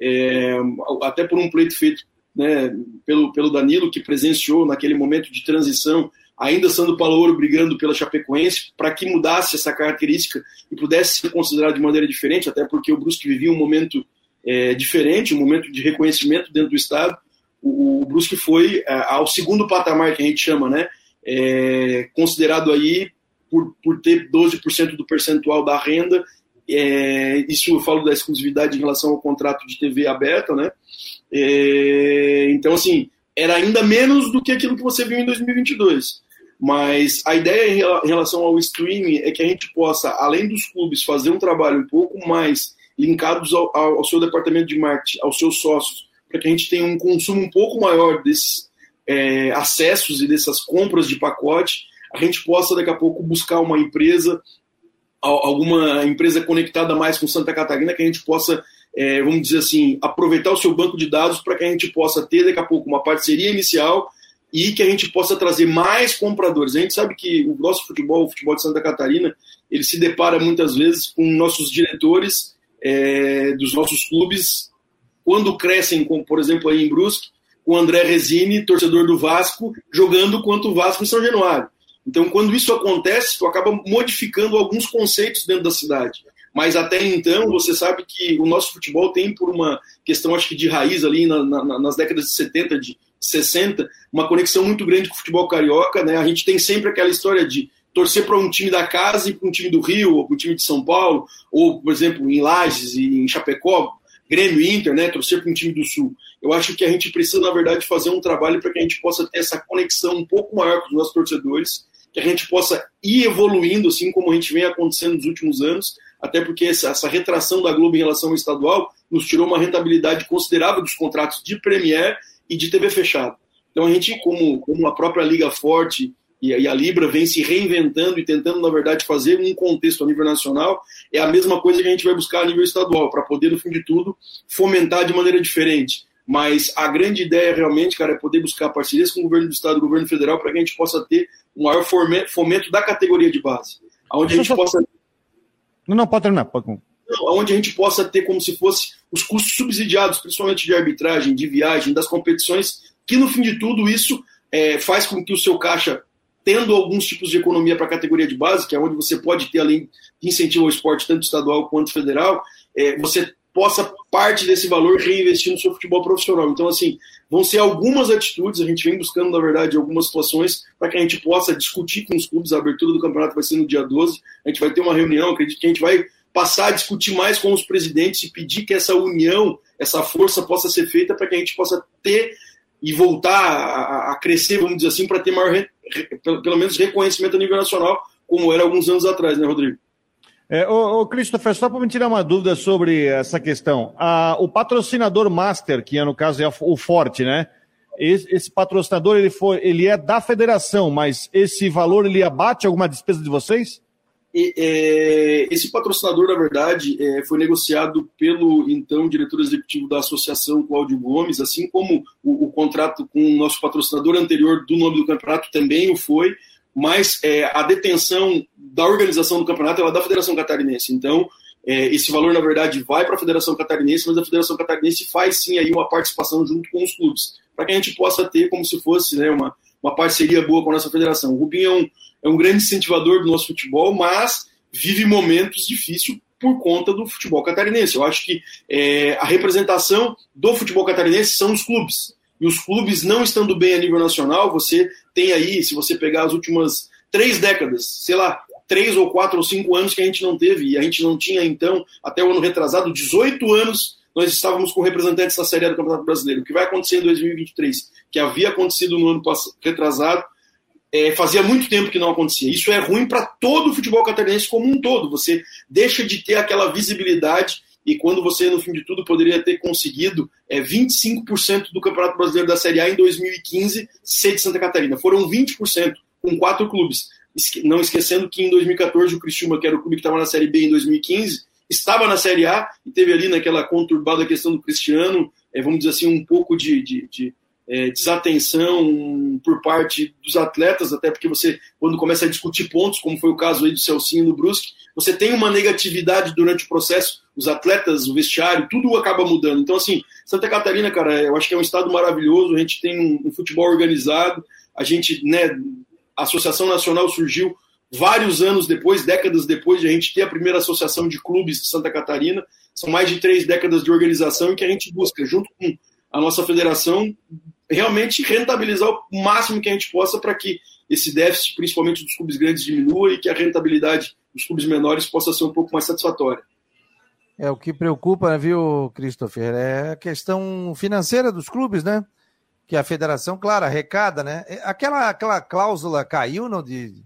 Speaker 6: É, até por um pleito feito né, pelo, pelo Danilo, que presenciou naquele momento de transição ainda sendo Palouro brigando pela Chapecoense, para que mudasse essa característica e pudesse ser considerado de maneira diferente, até porque o Brusque vivia um momento é, diferente, um momento de reconhecimento dentro do Estado. O, o Brusque foi é, ao segundo patamar que a gente chama, né? É, considerado aí por, por ter 12% do percentual da renda. É, isso eu falo da exclusividade em relação ao contrato de TV aberta, né? É, então, assim, era ainda menos do que aquilo que você viu em 2022. Mas a ideia em relação ao streaming é que a gente possa, além dos clubes, fazer um trabalho um pouco mais linkados ao, ao seu departamento de marketing, aos seus sócios, para que a gente tenha um consumo um pouco maior desses é, acessos e dessas compras de pacote, a gente possa daqui a pouco buscar uma empresa, alguma empresa conectada mais com Santa Catarina, que a gente possa é, vamos dizer assim, aproveitar o seu banco de dados para que a gente possa ter daqui a pouco uma parceria inicial e que a gente possa trazer mais compradores. A gente sabe que o nosso futebol, o futebol de Santa Catarina, ele se depara muitas vezes com nossos diretores é, dos nossos clubes, quando crescem, como por exemplo aí em Brusque, o André Resini, torcedor do Vasco, jogando contra o Vasco em São Januário. Então, quando isso acontece, tu acaba modificando alguns conceitos dentro da cidade. Mas até então, você sabe que o nosso futebol tem, por uma questão, acho que de raiz ali na, na, nas décadas de 70, de 60, uma conexão muito grande com o futebol carioca. Né? A gente tem sempre aquela história de torcer para um time da casa e para um time do Rio, ou para um time de São Paulo, ou, por exemplo, em Lages e em Chapecó, Grêmio Inter, né? torcer para um time do Sul. Eu acho que a gente precisa, na verdade, fazer um trabalho para que a gente possa ter essa conexão um pouco maior com os nossos torcedores, que a gente possa ir evoluindo, assim como a gente vem acontecendo nos últimos anos, até porque essa, retração da Globo em relação ao estadual nos tirou uma rentabilidade considerável dos contratos de Premier e de TV fechada. Então a gente, como, como a própria Liga Forte e a, Libra vem se reinventando e tentando, na verdade, fazer um contexto a nível nacional, é a mesma coisa que a gente vai buscar a nível estadual, para poder, no fim de tudo, fomentar de maneira diferente. Mas a grande ideia realmente, cara, é poder buscar parcerias com o governo do estado e o governo federal para que a gente possa ter um maior fomento da categoria de base. Onde a gente possa.
Speaker 2: Não, não, pode terminar. Pode...
Speaker 6: Onde a gente possa ter como se fosse os custos subsidiados, principalmente de arbitragem, de viagem, das competições, que no fim de tudo isso é, faz com que o seu caixa, tendo alguns tipos de economia para a categoria de base, que é onde você pode ter, além de incentivo ao esporte, tanto estadual quanto federal, é, você possa parte desse valor reinvestir no seu futebol profissional. Então, assim, vão ser algumas atitudes, a gente vem buscando, na verdade, algumas situações para que a gente possa discutir com os clubes, a abertura do campeonato vai ser no dia 12, a gente vai ter uma reunião, acredito que a gente vai passar a discutir mais com os presidentes e pedir que essa união, essa força possa ser feita para que a gente possa ter e voltar a, a crescer, vamos dizer assim, para ter maior, pelo, pelo menos, reconhecimento a nível nacional, como era alguns anos atrás, né, Rodrigo?
Speaker 2: É, ô, ô Christopher, só para me tirar uma dúvida sobre essa questão. Ah, o patrocinador master, que é, no caso é o Forte, né? Esse, esse, patrocinador ele, foi, ele é da federação, mas esse valor ele abate alguma despesa de vocês?
Speaker 6: E, é, esse patrocinador, na verdade, é, foi negociado pelo então diretor executivo da associação, Cláudio Gomes, assim como o, o, contrato com o nosso patrocinador anterior do nome do campeonato também o foi mas é, a detenção da organização do campeonato é da Federação Catarinense. Então, é, esse valor, na verdade, vai para a Federação Catarinense, mas a Federação Catarinense faz sim aí uma participação junto com os clubes, para que a gente possa ter como se fosse né, uma, uma parceria boa com a nossa federação. O Rubinho é um, é um grande incentivador do nosso futebol, mas vive momentos difíceis por conta do futebol catarinense. Eu acho que é, a representação do futebol catarinense são os clubes e os clubes não estando bem a nível nacional, você tem aí, se você pegar as últimas três décadas, sei lá, três ou quatro ou cinco anos que a gente não teve, e a gente não tinha, então, até o ano retrasado, 18 anos, nós estávamos com representantes da Série A do Campeonato Brasileiro. O que vai acontecer em 2023, que havia acontecido no ano retrasado, é, fazia muito tempo que não acontecia. Isso é ruim para todo o futebol catarinense como um todo. Você deixa de ter aquela visibilidade e quando você, no fim de tudo, poderia ter conseguido é, 25% do Campeonato Brasileiro da Série A em 2015 ser de Santa Catarina. Foram 20% com quatro clubes. Não esquecendo que em 2014 o Criciúma, que era o clube que estava na Série B em 2015, estava na Série A e teve ali naquela conturbada questão do Cristiano, é, vamos dizer assim, um pouco de, de, de é, desatenção por parte dos atletas, até porque você, quando começa a discutir pontos, como foi o caso aí do Celcinho no Brusque, você tem uma negatividade durante o processo, os atletas, o vestiário, tudo acaba mudando. Então, assim, Santa Catarina, cara, eu acho que é um estado maravilhoso, a gente tem um, um futebol organizado, a gente, né, a Associação Nacional surgiu vários anos depois, décadas depois de a gente ter a primeira associação de clubes de Santa Catarina, são mais de três décadas de organização e que a gente busca, junto com a nossa federação, realmente rentabilizar o máximo que a gente possa para que esse déficit, principalmente dos clubes grandes, diminua e que a rentabilidade dos clubes menores possa ser um pouco mais satisfatória.
Speaker 1: É o que preocupa, viu, Christopher? É a questão financeira dos clubes, né? Que a federação, claro, arrecada, né? É, aquela, aquela cláusula caiu não, de,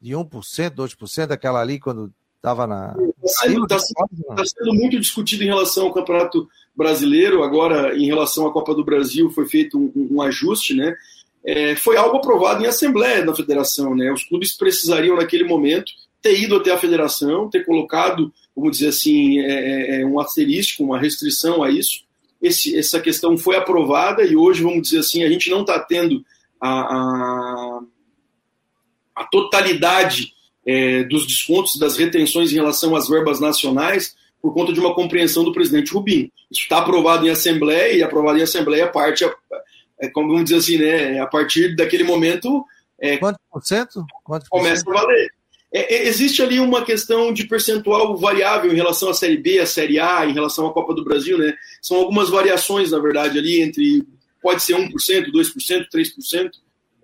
Speaker 1: de 1%, 2%, aquela ali quando estava na.
Speaker 6: Está sendo, tá tá sendo, muito discutido em relação ao Campeonato Brasileiro, agora em relação à Copa do Brasil foi feito um, um ajuste, né? É, foi algo aprovado em assembleia da federação, né? Os clubes precisariam naquele momento ter ido até a federação, ter colocado vamos dizer assim, é, é, é um asterisco, uma restrição a isso. Esse, essa questão foi aprovada e hoje, vamos dizer assim, a gente não está tendo a, a, a totalidade é, dos descontos, das retenções em relação às verbas nacionais, por conta de uma compreensão do presidente Rubim. Isso está aprovado em Assembleia, e aprovado em Assembleia, a parte, é, como vamos dizer assim, né, a partir daquele momento. É,
Speaker 1: Quanto por cento? Quanto
Speaker 6: por começa cento? a valer. É, é, existe ali uma questão de percentual variável em relação à Série B, à Série A, em relação à Copa do Brasil, né? São algumas variações, na verdade, ali entre. Pode ser 1%, 2%, 3%.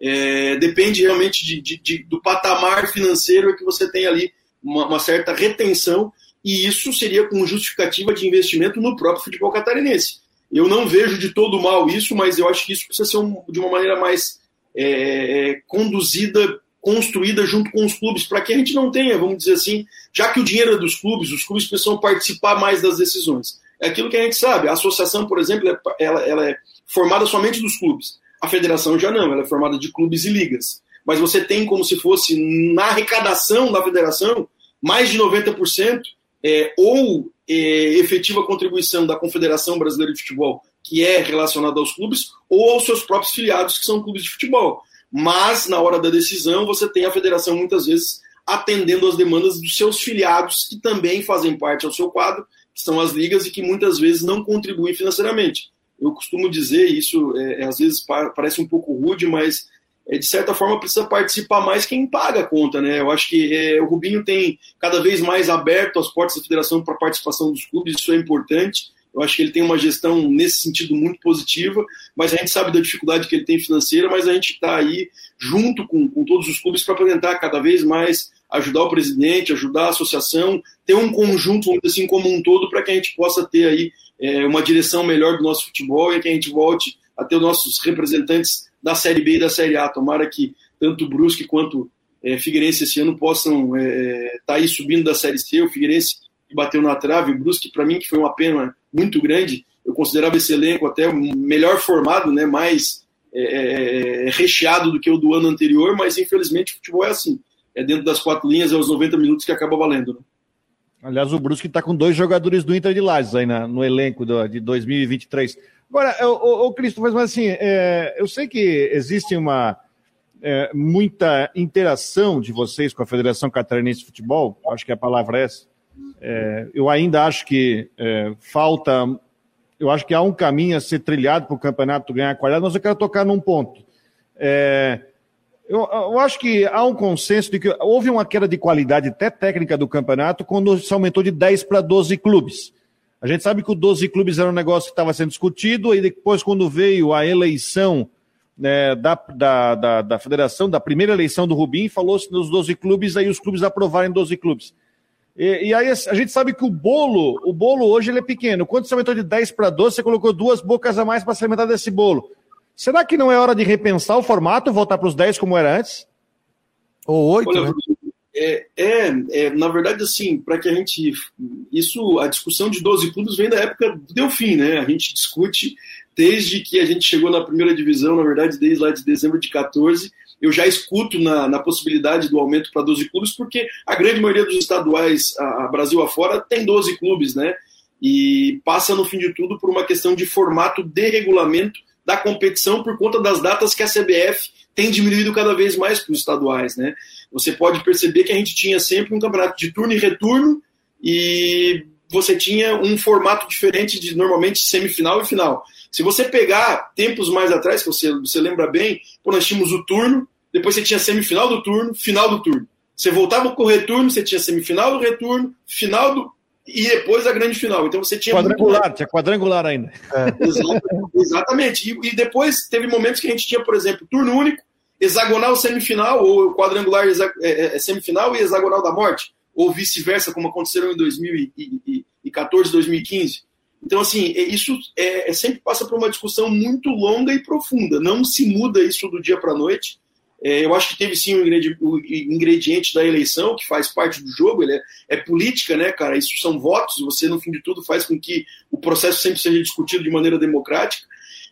Speaker 6: É, depende realmente de, de, de, do patamar financeiro que você tem ali uma, uma, certa retenção, e isso seria com justificativa de investimento no próprio futebol catarinense. Eu não vejo de todo mal isso, mas eu acho que isso precisa ser um, de uma maneira mais é, é conduzida construída junto com os clubes, para que a gente não tenha, vamos dizer assim, já que o dinheiro é dos clubes, os clubes precisam participar mais das decisões. É aquilo que a gente sabe. A associação, por exemplo, é, ela, ela é formada somente dos clubes. A federação já não, ela é formada de clubes e ligas. Mas você tem como se fosse na arrecadação da federação mais de 90% é, ou é, efetiva contribuição da Confederação Brasileira de Futebol, que é relacionada aos clubes, ou aos seus próprios filiados, que são clubes de futebol mas na hora da decisão você tem a federação muitas vezes atendendo às demandas dos seus filiados que também fazem parte ao seu quadro, que são as ligas e que muitas vezes não contribuem financeiramente. Eu costumo dizer isso, é, é às vezes parece um pouco rude, mas é, de certa forma precisa participar mais quem paga a conta, né? Eu acho que é, o Rubinho tem cada vez mais aberto as portas da federação para a participação dos clubes, isso é importante. Eu acho que ele tem uma gestão nesse sentido muito positiva, mas a gente sabe da dificuldade que ele tem financeira, mas a gente está aí junto com, com todos os clubes para tentar cada vez mais ajudar o presidente, ajudar a associação, ter um conjunto, assim, como um todo, para que a gente possa ter aí é, uma direção melhor do nosso futebol e que a gente volte a ter os nossos representantes da Série B e da Série A. Tomara que tanto Brusque quanto é, Figueirense esse ano possam estar é, tá aí subindo da Série C. O Figueirense bateu na trave, o Brusque, para mim, que foi uma pena muito grande. Eu considerava esse elenco até melhor formado, né, mais é, é, é, recheado do que o do ano anterior, mas infelizmente o futebol é assim. É dentro das quatro linhas, é os 90 minutos que acaba valendo. Né?
Speaker 2: Aliás, o Brusque está com dois jogadores do Inter de Lages aí na, no elenco do, de 2023. Agora, o, o, Cristo, mas assim, é, eu sei que existe uma é, muita interação de vocês com a Federação Catarinense de Futebol, acho que a palavra é essa. É, eu ainda acho que é, falta. Eu acho que há um caminho a ser trilhado para o campeonato ganhar qualidade, mas eu quero tocar num ponto. É, eu, eu, acho que há um consenso de que houve uma queda de qualidade até técnica do campeonato quando se aumentou de 10 para 12 clubes. A gente sabe que o 12 clubes era um negócio que estava sendo discutido, e depois, quando veio a eleição né, da, da, da, da, federação, da primeira eleição do Rubim, falou-se nos 12 clubes, aí os clubes aprovarem 12 clubes. E, e, aí a gente sabe que o bolo, o bolo hoje ele é pequeno. Quando você aumentou de 10 para 12, você colocou duas bocas a mais para se alimentar desse bolo. Será que não é hora de repensar o formato, voltar para os 10 como era antes?
Speaker 6: Ou 8, Olha, né? É, é, é, na verdade, assim, para que a gente. Isso, a discussão de 12 clubes vem da época do Delfim, né? A gente discute desde que a gente chegou na primeira divisão, na verdade, desde lá de dezembro de 14 eu já escuto na, na possibilidade do aumento para 12 clubes, porque a grande maioria dos estaduais, a, a Brasil afora, tem 12 clubes, né? E passa, no fim de tudo, por uma questão de formato de regulamento da competição por conta das datas que a CBF tem diminuído cada vez mais para os estaduais, né? Você pode perceber que a gente tinha sempre um campeonato de turno e retorno e você tinha um formato diferente de normalmente semifinal e final. Se você pegar tempos mais atrás, que você, você lembra bem, quando nós tínhamos o turno, depois você tinha semifinal do turno, final do turno. Você voltava com o retorno, você tinha semifinal do retorno, final do. e depois a grande final. Então você tinha.
Speaker 2: Quadrangular, muito... tinha quadrangular ainda.
Speaker 6: É. [laughs] Exatamente. E, e, depois teve momentos que a gente tinha, por exemplo, turno único, hexagonal semifinal, ou quadrangular é, é, é, semifinal e hexagonal da morte, ou vice-versa, como aconteceram em 2014, 2015. Então, assim, é, isso é, é, sempre passa por uma discussão muito longa e profunda. Não se muda isso do dia para a noite. É, eu acho que teve sim o ingrediente da eleição, que faz parte do jogo, ele é, é, política, né, cara? Isso são votos, você, no fim de tudo, faz com que o processo sempre seja discutido de maneira democrática.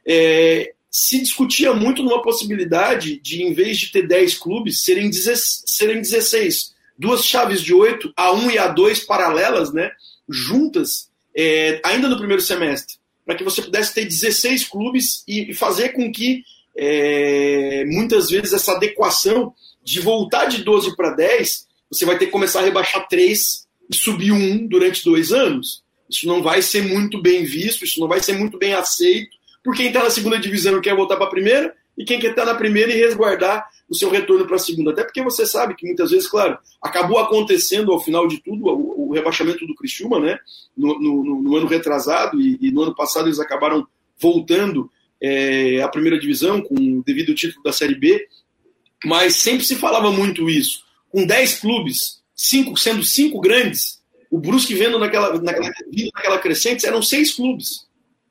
Speaker 6: É, se discutia muito numa possibilidade de, em vez de ter 10 clubes, serem, serem 16 duas chaves de oito, a 1 e a 2 paralelas, né, juntas, é, ainda no primeiro semestre, para que você pudesse ter 16 clubes e, fazer com que é, muitas vezes essa adequação de voltar de 12 para 10, você vai ter que começar a rebaixar 3 e subir um durante dois anos. Isso não vai ser muito bem visto, isso não vai ser muito bem aceito, por quem está na segunda divisão quer voltar para a primeira, e quem quer estar na primeira e resguardar o seu retorno para a segunda. Até porque você sabe que muitas vezes, claro, acabou acontecendo ao final de tudo o, o rebaixamento do Criciúma, né? No, no, no ano retrasado e, e, no ano passado eles acabaram voltando é, à primeira divisão com o devido título da Série B. Mas sempre se falava muito isso. Com 10 clubes, cinco, sendo cinco grandes, o Brusque vendo naquela, naquela, naquela crescente, eram seis clubes.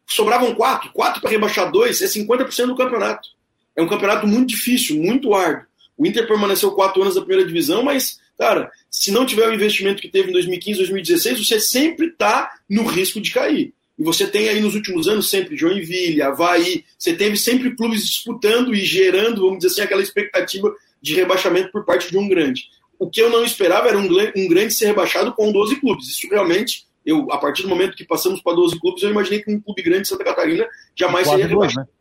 Speaker 6: Sobravam quatro. Quatro para rebaixar dois é 50% do campeonato. É um campeonato muito difícil, muito árduo. O Inter permaneceu quatro anos na primeira divisão, mas, cara, se não tiver o investimento que teve em 2015, 2016, você sempre está no risco de cair. E você tem aí nos últimos anos sempre Joinville, Havaí, você teve sempre clubes disputando e gerando, vamos dizer assim, aquela expectativa de rebaixamento por parte de um grande. O que eu não esperava era um, um grande ser rebaixado com 12 clubes. Isso realmente, eu, a partir do momento que passamos para 12 clubes, eu imaginei que um clube grande de Santa Catarina jamais seria rebaixado. Dois, né?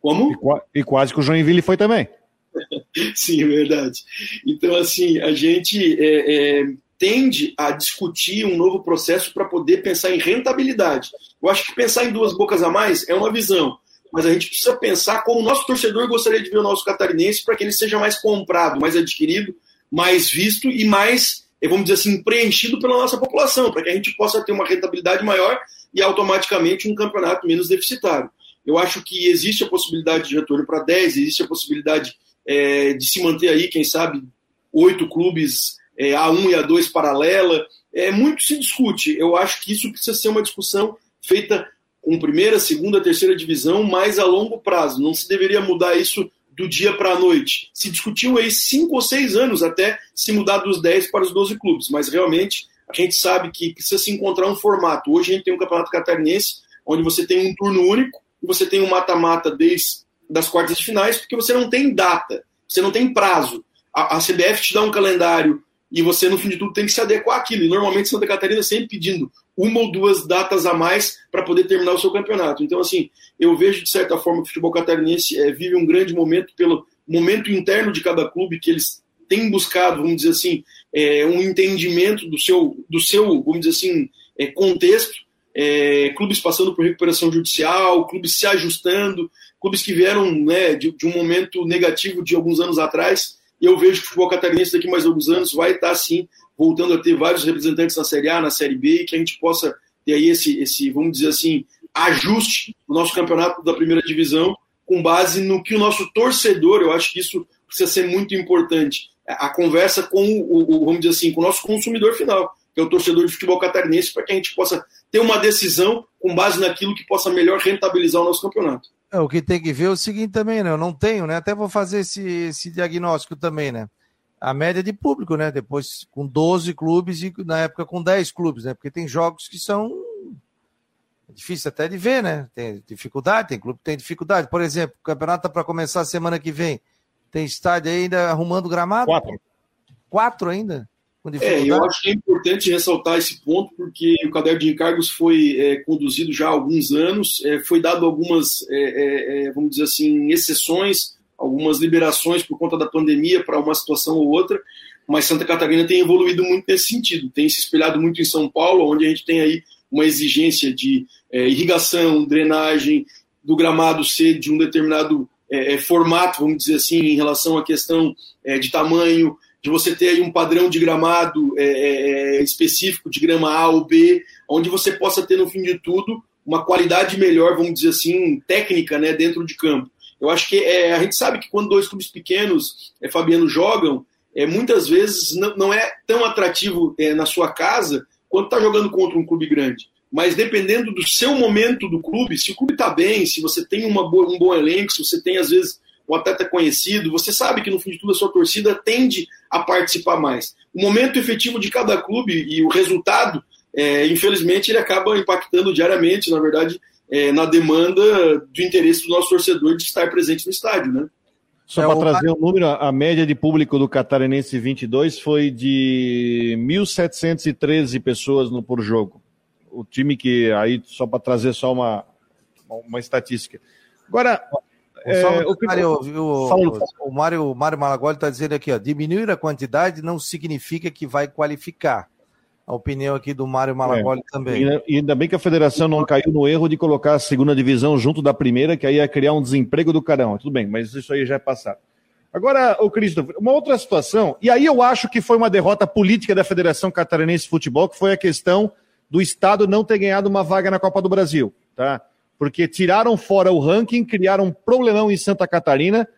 Speaker 2: Como? E, e quase que o Joinville foi também. [laughs]
Speaker 6: Sim, verdade. Então, assim, a gente é, é, tende a discutir um novo processo para poder pensar em rentabilidade. Eu acho que pensar em duas bocas a mais é uma visão, mas a gente precisa pensar como o nosso torcedor gostaria de ver o nosso catarinense para que ele seja mais comprado, mais adquirido, mais visto e mais, é, vamos dizer assim, preenchido pela nossa população, para que a gente possa ter uma rentabilidade maior e automaticamente um campeonato menos deficitário. Eu acho que existe a possibilidade de retorno para 10, existe a possibilidade é, de se manter aí, quem sabe, oito clubes é, A1 e A2 paralela. É, muito se discute. Eu acho que isso precisa ser uma discussão feita com primeira, segunda, terceira divisão, mais a longo prazo. Não se deveria mudar isso do dia para a noite. Se discutiu aí cinco ou seis anos até se mudar dos 10 para os 12 clubes, mas realmente a gente sabe que precisa se encontrar um formato. Hoje a gente tem um campeonato catarinense onde você tem um turno único, você tem um mata-mata desde das quartas de finais, porque você não tem data, você não tem prazo. A, a, CBF te dá um calendário e você, no fim de tudo, tem que se adequar àquilo. E normalmente Santa Catarina sempre pedindo uma ou duas datas a mais para poder terminar o seu campeonato. Então, assim, eu vejo de certa forma que o futebol catarinense é, vive um grande momento pelo momento interno de cada clube que eles têm buscado, vamos dizer assim, é, um entendimento do seu, do seu, vamos dizer assim, é, contexto é, clubes passando por recuperação judicial, clubes se ajustando, clubes que vieram né, de, de, um momento negativo de alguns anos atrás. E eu vejo que o futebol catarinense daqui mais alguns anos vai estar, sim, voltando a ter vários representantes na Série A, na Série B, e que a gente possa ter aí esse, esse vamos dizer assim, ajuste no nosso campeonato da primeira divisão, com base no que o nosso torcedor, eu acho que isso precisa ser muito importante, a conversa com o, o vamos dizer assim, com o nosso consumidor final que é o torcedor de futebol catarinense, para que a gente possa ter uma decisão com base naquilo que possa melhor rentabilizar o nosso campeonato.
Speaker 1: É, o que tem que ver é o seguinte também, né? Eu não tenho, né? Até vou fazer esse, esse diagnóstico também, né? A média de público, né? Depois com 12 clubes e na época com 10 clubes, né? Porque tem jogos que são difícil até de ver, né? Tem dificuldade, tem clube que tem dificuldade. Por exemplo, o campeonato tá para começar semana que vem. Tem estádio ainda arrumando gramado?
Speaker 2: Quatro.
Speaker 1: Quatro ainda?
Speaker 6: É, eu acho que é importante ressaltar esse ponto, porque o caderno de encargos foi é, conduzido já há alguns anos, é, foi dado algumas, é, é, é vamos dizer assim, exceções, algumas liberações por conta da pandemia para uma situação ou outra, mas Santa Catarina tem evoluído muito nesse sentido, tem se espelhado muito em São Paulo, onde a gente tem aí uma exigência de irrigação, drenagem, do gramado ser de um determinado formato, vamos dizer assim, em relação à questão de tamanho, de você ter aí um padrão de gramado é, é, é, específico de grama A ou B, onde você possa ter, no fim de tudo, uma qualidade melhor, vamos dizer assim, técnica né, dentro de campo. Eu acho que é, a gente sabe que quando dois clubes pequenos, é, Fabiano, jogam, é, muitas vezes não, não é tão atrativo é, na sua casa quanto está jogando contra um clube grande. Mas dependendo do seu momento do clube, se o clube está bem, se você tem uma boa, um bom elenco, se você tem, às vezes, o atleta é conhecido, você sabe que no fim de tudo a sua torcida tende a participar mais. O momento efetivo de cada clube e o resultado, é, infelizmente, ele acaba impactando diariamente, na verdade, é, na demanda do interesse do nosso torcedor de estar presente no estádio, né?
Speaker 2: Só é, para trazer o... um número, a média de público do Catarinense 22 foi de 1.713 pessoas no, por jogo. O time que, aí, só para trazer só uma, uma estatística. Agora,
Speaker 1: é, o, Mário, o, o, Mário, Mário Malagoli está dizendo aqui, ó, diminuir a quantidade não significa que vai qualificar. A opinião aqui do Mário Malagoli é, também.
Speaker 2: E ainda bem que a federação não caiu no erro de colocar a segunda divisão junto da primeira, que aí ia criar um desemprego do carão. Tudo bem, mas isso aí já é passado. Agora, o Christopher, uma outra situação, e aí eu acho que foi uma derrota política da Federação Catarinense de Futebol, que foi a questão do Estado não ter ganhado uma vaga na Copa do Brasil, tá? Porque tiraram fora o ranking, criaram um problemão em Santa Catarina,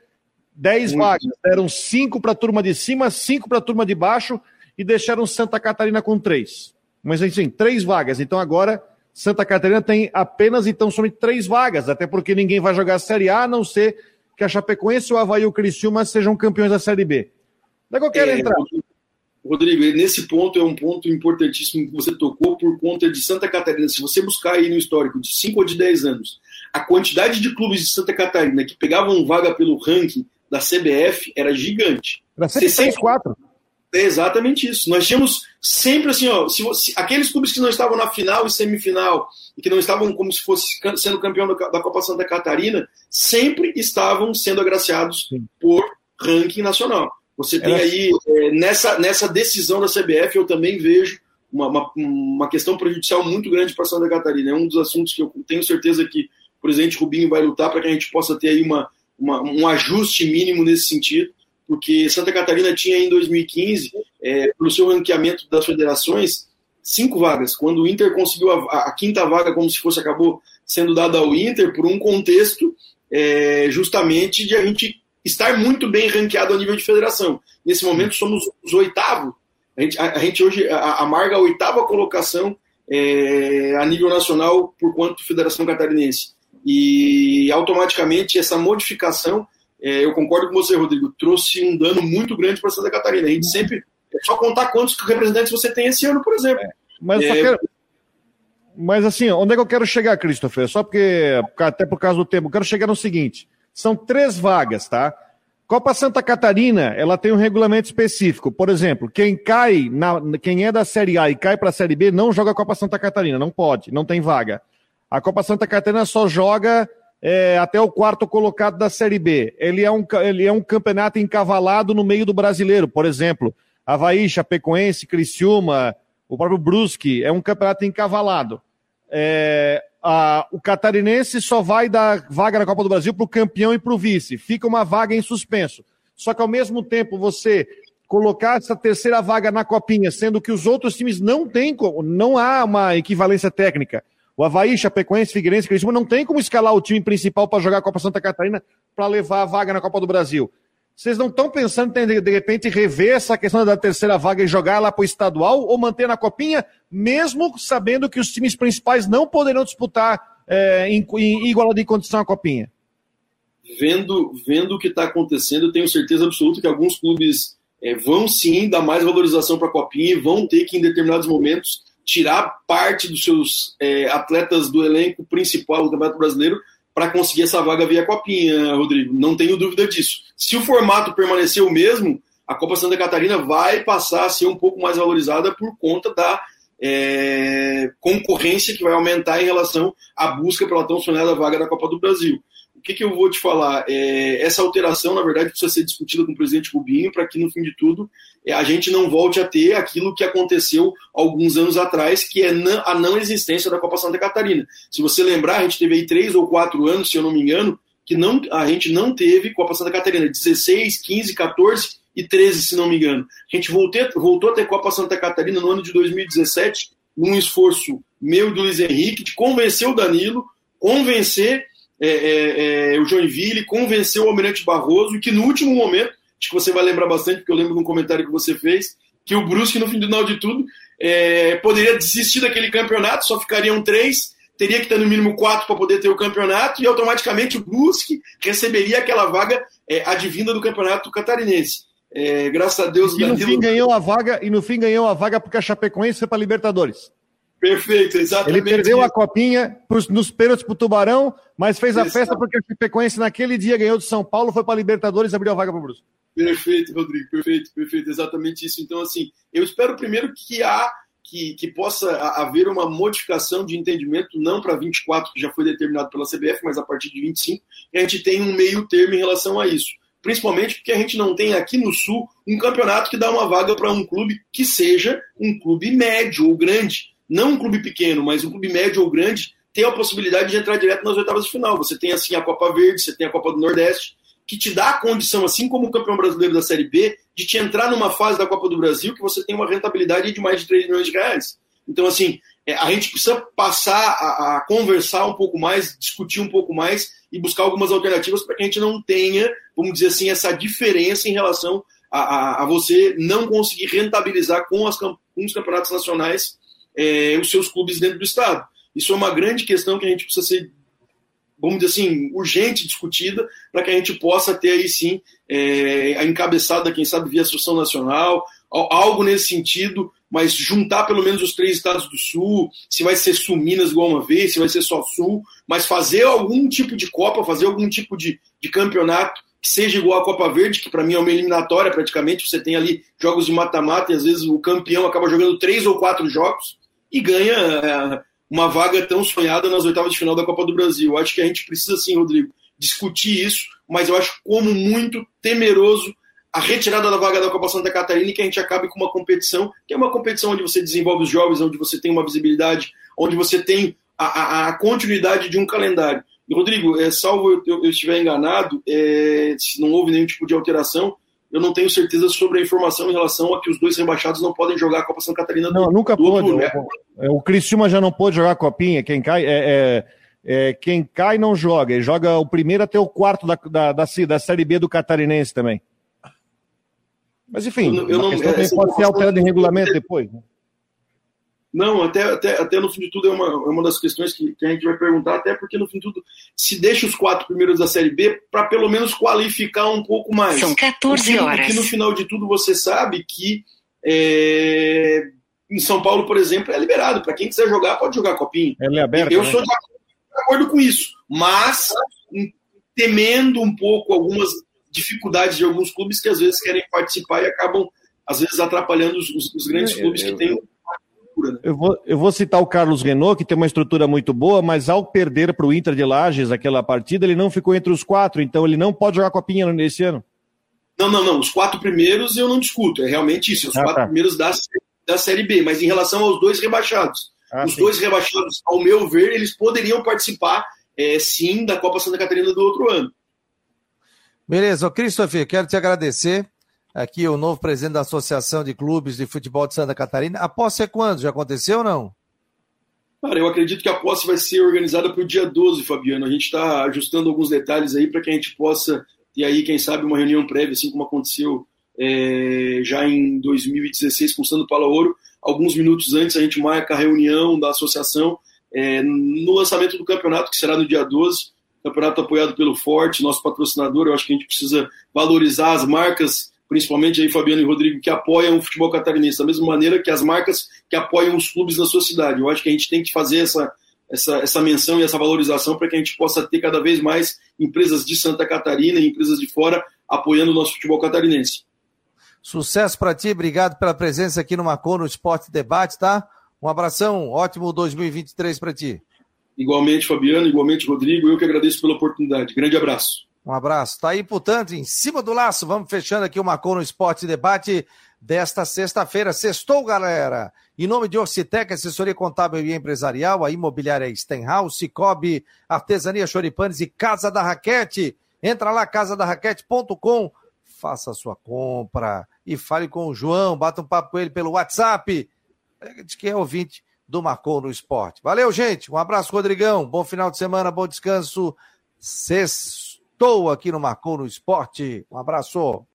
Speaker 2: 10 vagas, deram 5 para a turma de cima, 5 para a turma de baixo, e deixaram Santa Catarina com três. Mas assim, três vagas. Então agora Santa Catarina tem apenas então somente três vagas, até porque ninguém vai jogar a Série A, a não ser que a Chapecoense, o Havaí e o Criciúma sejam campeões da Série B. Daí eu quero é, entrar.
Speaker 6: Rodrigo, nesse ponto é um ponto importantíssimo que você tocou por conta de Santa Catarina. Se você buscar aí no histórico de 5 ou de 10 anos, a quantidade de clubes de Santa Catarina que pegavam vaga pelo ranking da CBF era gigante.
Speaker 2: Era 64.
Speaker 6: É exatamente isso. Nós tínhamos sempre assim, ó, se, aqueles clubes que não estavam na final e semifinal e que não estavam como se fosse sendo campeão da, da Copa Santa Catarina, sempre estavam sendo agraciados Sim. por ranking nacional. Você tem aí, é, nessa, nessa decisão da CBF, eu também vejo uma, uma, uma questão prejudicial muito grande para Santa Catarina. É um dos assuntos que eu tenho certeza que o presidente Rubinho vai lutar para que a gente possa ter aí uma, uma, um ajuste mínimo nesse sentido porque Santa Catarina tinha em 2015, é, pelo seu ranqueamento das federações, cinco vagas. Quando o Inter conseguiu a, a quinta vaga, como se fosse, acabou sendo dada ao Inter, por um contexto é, justamente de a gente estar muito bem ranqueado a nível de federação. Nesse momento somos os oitavos. A gente, a, a gente hoje amarga a oitava colocação é, a nível nacional por quanto Federação Catarinense. E automaticamente essa modificação é, eu concordo com você, Rodrigo, trouxe um dano muito grande para Santa Catarina. A gente sempre. É só contar quantos representantes você tem esse ano, por exemplo. É,
Speaker 2: mas, é... quero... mas assim, onde é que eu quero chegar, Christopher? Só porque, até por causa do tempo, eu quero chegar no seguinte: são três vagas, tá? Copa Santa Catarina, ela tem um regulamento específico. Por exemplo, quem cai, na, quem é da Série A e cai para a Série B, não joga a Copa Santa Catarina, não pode, não tem vaga. A Copa Santa Catarina só joga é, até o quarto colocado da Série B. Ele é, um, ele é um campeonato encavalado no meio do brasileiro, por exemplo. Havaí, Chapecoense, Criciúma, o próprio Brusque, é um campeonato encavalado. É, a, o catarinense só vai dar vaga na Copa do Brasil para o campeão e para o vice. Fica uma vaga em suspenso. Só que ao mesmo tempo você colocar essa terceira vaga na copinha, sendo que os outros times não têm, não há uma equivalência técnica. O Havaí, Chapecoense, Figueirense, Criciúma não tem como escalar o time principal para jogar a Copa Santa Catarina para levar a vaga na Copa do Brasil. Vocês não estão pensando em, de repente, rever essa questão da terceira vaga e jogar lá para o estadual ou manter na copinha, mesmo sabendo que os times principais não poderão disputar é, em, em igualdade de condição a copinha?
Speaker 6: Vendo, vendo o que está acontecendo, eu tenho certeza absoluta que alguns clubes é, vão sim dar mais valorização para a copinha e vão ter que, em determinados momentos, tirar parte dos seus é, atletas do elenco principal do Campeonato Brasileiro para conseguir essa vaga via Copinha, Rodrigo. Não tenho dúvida disso. Se o formato permanecer o mesmo, a Copa Santa Catarina vai passar a ser um pouco mais valorizada por conta da é, concorrência que vai aumentar em relação à busca pela tão sonhada vaga da Copa do Brasil. O que, que eu vou te falar? É, essa alteração, na verdade, precisa ser discutida com o presidente Rubinho para que, no fim de tudo, é, a gente não volte a ter aquilo que aconteceu alguns anos atrás, que é a não existência da Copa Santa Catarina. Se você lembrar, a gente teve aí três ou quatro anos, se eu não me engano, que não, a gente não teve Copa Santa Catarina, 16, 15, 14 e 13, se não me engano. A gente voltou, voltou a ter Copa Santa Catarina no ano de 2017, num esforço meu e do Luiz Henrique de convencer o Danilo, convencer é, é, é, o Joinville, convencer o Almirante Barroso e que no último momento acho que você vai lembrar bastante, porque eu lembro de um comentário que você fez, que o Brusque, no final de tudo, é, poderia desistir daquele campeonato, só ficariam três, teria que ter no mínimo quatro para poder ter o campeonato, e automaticamente o Brusque receberia aquela vaga é, advinda do campeonato catarinense. É, graças a Deus,
Speaker 2: e no fim ganhou a vaga e no fim ganhou a vaga porque a Chapecoense foi para Libertadores.
Speaker 6: Perfeito, exatamente.
Speaker 2: Ele perdeu a copinha pros, nos pênaltis pro Tubarão, mas fez a Exato. festa porque a Chapecoense naquele dia ganhou de São Paulo, foi para Libertadores e abriu a vaga para o Brusque.
Speaker 6: Perfeito, Rodrigo, perfeito, perfeito, exatamente isso. Então, assim, eu espero primeiro que há que, que possa haver uma modificação de entendimento, não para 24, que já foi determinado pela CBF, mas a partir de 25, que a gente tem um meio termo em relação a isso. Principalmente porque a gente não tem aqui no Sul um campeonato que dá uma vaga para um clube que seja um clube médio ou grande não um clube pequeno, mas um clube médio ou grande, tem a possibilidade de entrar direto nas oitavas de final. Você tem assim a Copa Verde, você tem a Copa do Nordeste, que te dá a condição, assim como o campeão brasileiro da Série B, de te entrar numa fase da Copa do Brasil que você tem uma rentabilidade de mais de 3 milhões de reais. Então, assim, é, a gente precisa passar a, a, conversar um pouco mais, discutir um pouco mais e buscar algumas alternativas para que a gente não tenha, vamos dizer assim, essa diferença em relação a, a, a você não conseguir rentabilizar com, as, com os campeonatos nacionais é, os seus clubes dentro do Estado. Isso é uma grande questão que a gente precisa ser, vamos dizer assim, urgente discutida, para que a gente possa ter aí sim é, a encabeçada, quem sabe, via Associação Nacional, algo nesse sentido, mas juntar pelo menos os três estados do Sul, se vai ser Sul Minas igual uma vez, se vai ser só Sul, mas fazer algum tipo de Copa, fazer algum tipo de, de campeonato que seja igual a Copa Verde, que para mim é uma eliminatória praticamente, você tem ali jogos de mata-mata e às vezes o campeão acaba jogando três ou quatro jogos, e ganha é, uma vaga tão sonhada nas oitavas de final da Copa do Brasil. Acho que a gente precisa, sim, Rodrigo, discutir isso, mas eu acho como muito temeroso a retirada da vaga da Copa Santa Catarina e que a gente acabe com uma competição, que é uma competição onde você desenvolve os jovens, onde você tem uma visibilidade, onde você tem a, a, a continuidade de um calendário. Rodrigo, é, salvo eu, eu, eu estiver enganado, é, se não houve nenhum tipo de alteração, eu não tenho certeza sobre a informação em relação a que os dois rebaixados não podem jogar a Copa Santa Catarina.
Speaker 2: Não, do, nunca do pôde. O, né? o Criciúma já não pôde jogar a Copinha. Quem cai é, é, é, quem cai não joga. Ele joga o primeiro até o quarto da, da, da, da Série B do Catarinense também. Mas enfim, eu, eu não, é, pode ser alterada em regulamento depois. Né?
Speaker 6: Não, até, até, até no fim de tudo é uma, é uma das questões que, que, a gente vai perguntar, até porque no fim de tudo se deixa os quatro primeiros da Série B para pelo menos qualificar um pouco mais.
Speaker 7: São 14 horas.
Speaker 6: Porque no final de tudo você sabe que é, em São Paulo, por exemplo, é liberado. Para quem quiser jogar, pode jogar copinha.
Speaker 2: É aberto,
Speaker 6: Eu
Speaker 2: né?
Speaker 6: sou de acordo com isso, mas temendo um pouco algumas dificuldades de alguns clubes que às vezes querem participar e acabam, às vezes, atrapalhando os, os grandes é, clubes eu, que têm
Speaker 2: né? Eu vou, eu vou citar o Carlos Renault, que tem uma estrutura muito boa, mas ao perder para o Inter de Lages aquela partida, ele não ficou entre os quatro, então ele não pode jogar Copinha nesse ano.
Speaker 6: Não, não, não. Os quatro primeiros eu não discuto, é realmente isso. Os ah, quatro tá. primeiros da, da Série B, mas em relação aos dois rebaixados. Ah, os sim. dois rebaixados, ao meu ver, eles poderiam participar, é, sim, da Copa Santa Catarina do outro ano.
Speaker 1: Beleza, Christopher, quero te agradecer aqui o novo presidente da Associação de Clubes de Futebol de Santa Catarina. A posse é quando? Já aconteceu ou não?
Speaker 6: Cara, eu acredito que a posse vai ser organizada para o dia 12, Fabiano. A gente está ajustando alguns detalhes aí para que a gente possa ter aí, quem sabe, uma reunião prévia, assim como aconteceu é, já em 2016 com o Sandro Palaoro. Alguns minutos antes a gente marca a reunião da associação é, no lançamento do campeonato, que será no dia 12. Campeonato apoiado pelo Forte, nosso patrocinador. Eu acho que a gente precisa valorizar as marcas principalmente aí Fabiano e Rodrigo, que apoiam o futebol catarinense, da mesma maneira que as marcas que apoiam os clubes na sua cidade. Eu acho que a gente tem que fazer essa, essa, essa menção e essa valorização para que a gente possa ter cada vez mais empresas de Santa Catarina e empresas de fora apoiando o nosso futebol catarinense.
Speaker 1: Sucesso para ti, obrigado pela presença aqui no Macon no Esporte Debate, tá? Um abração, ótimo 2023 para ti.
Speaker 6: Igualmente, Fabiano, igualmente, Rodrigo, eu que agradeço pela oportunidade. Grande abraço.
Speaker 1: Um abraço. Tá aí, portanto, em cima do laço. Vamos fechando aqui o Macon no Esporte Debate desta sexta-feira. Sextou, galera. Em nome de Orcitec, assessoria contábil e empresarial, a imobiliária Stenhouse, Cicobi, Artesania Choripanes e Casa da Raquete. Entra lá, casadarraquete.com, faça a sua compra e fale com o João, bata um papo com ele pelo WhatsApp, de quem é ouvinte do Marcou no Esporte. Valeu, gente. Um abraço, Rodrigão. Bom final de semana, bom descanso. Sexta Estou aqui no Marcou no Esporte. Um abraço.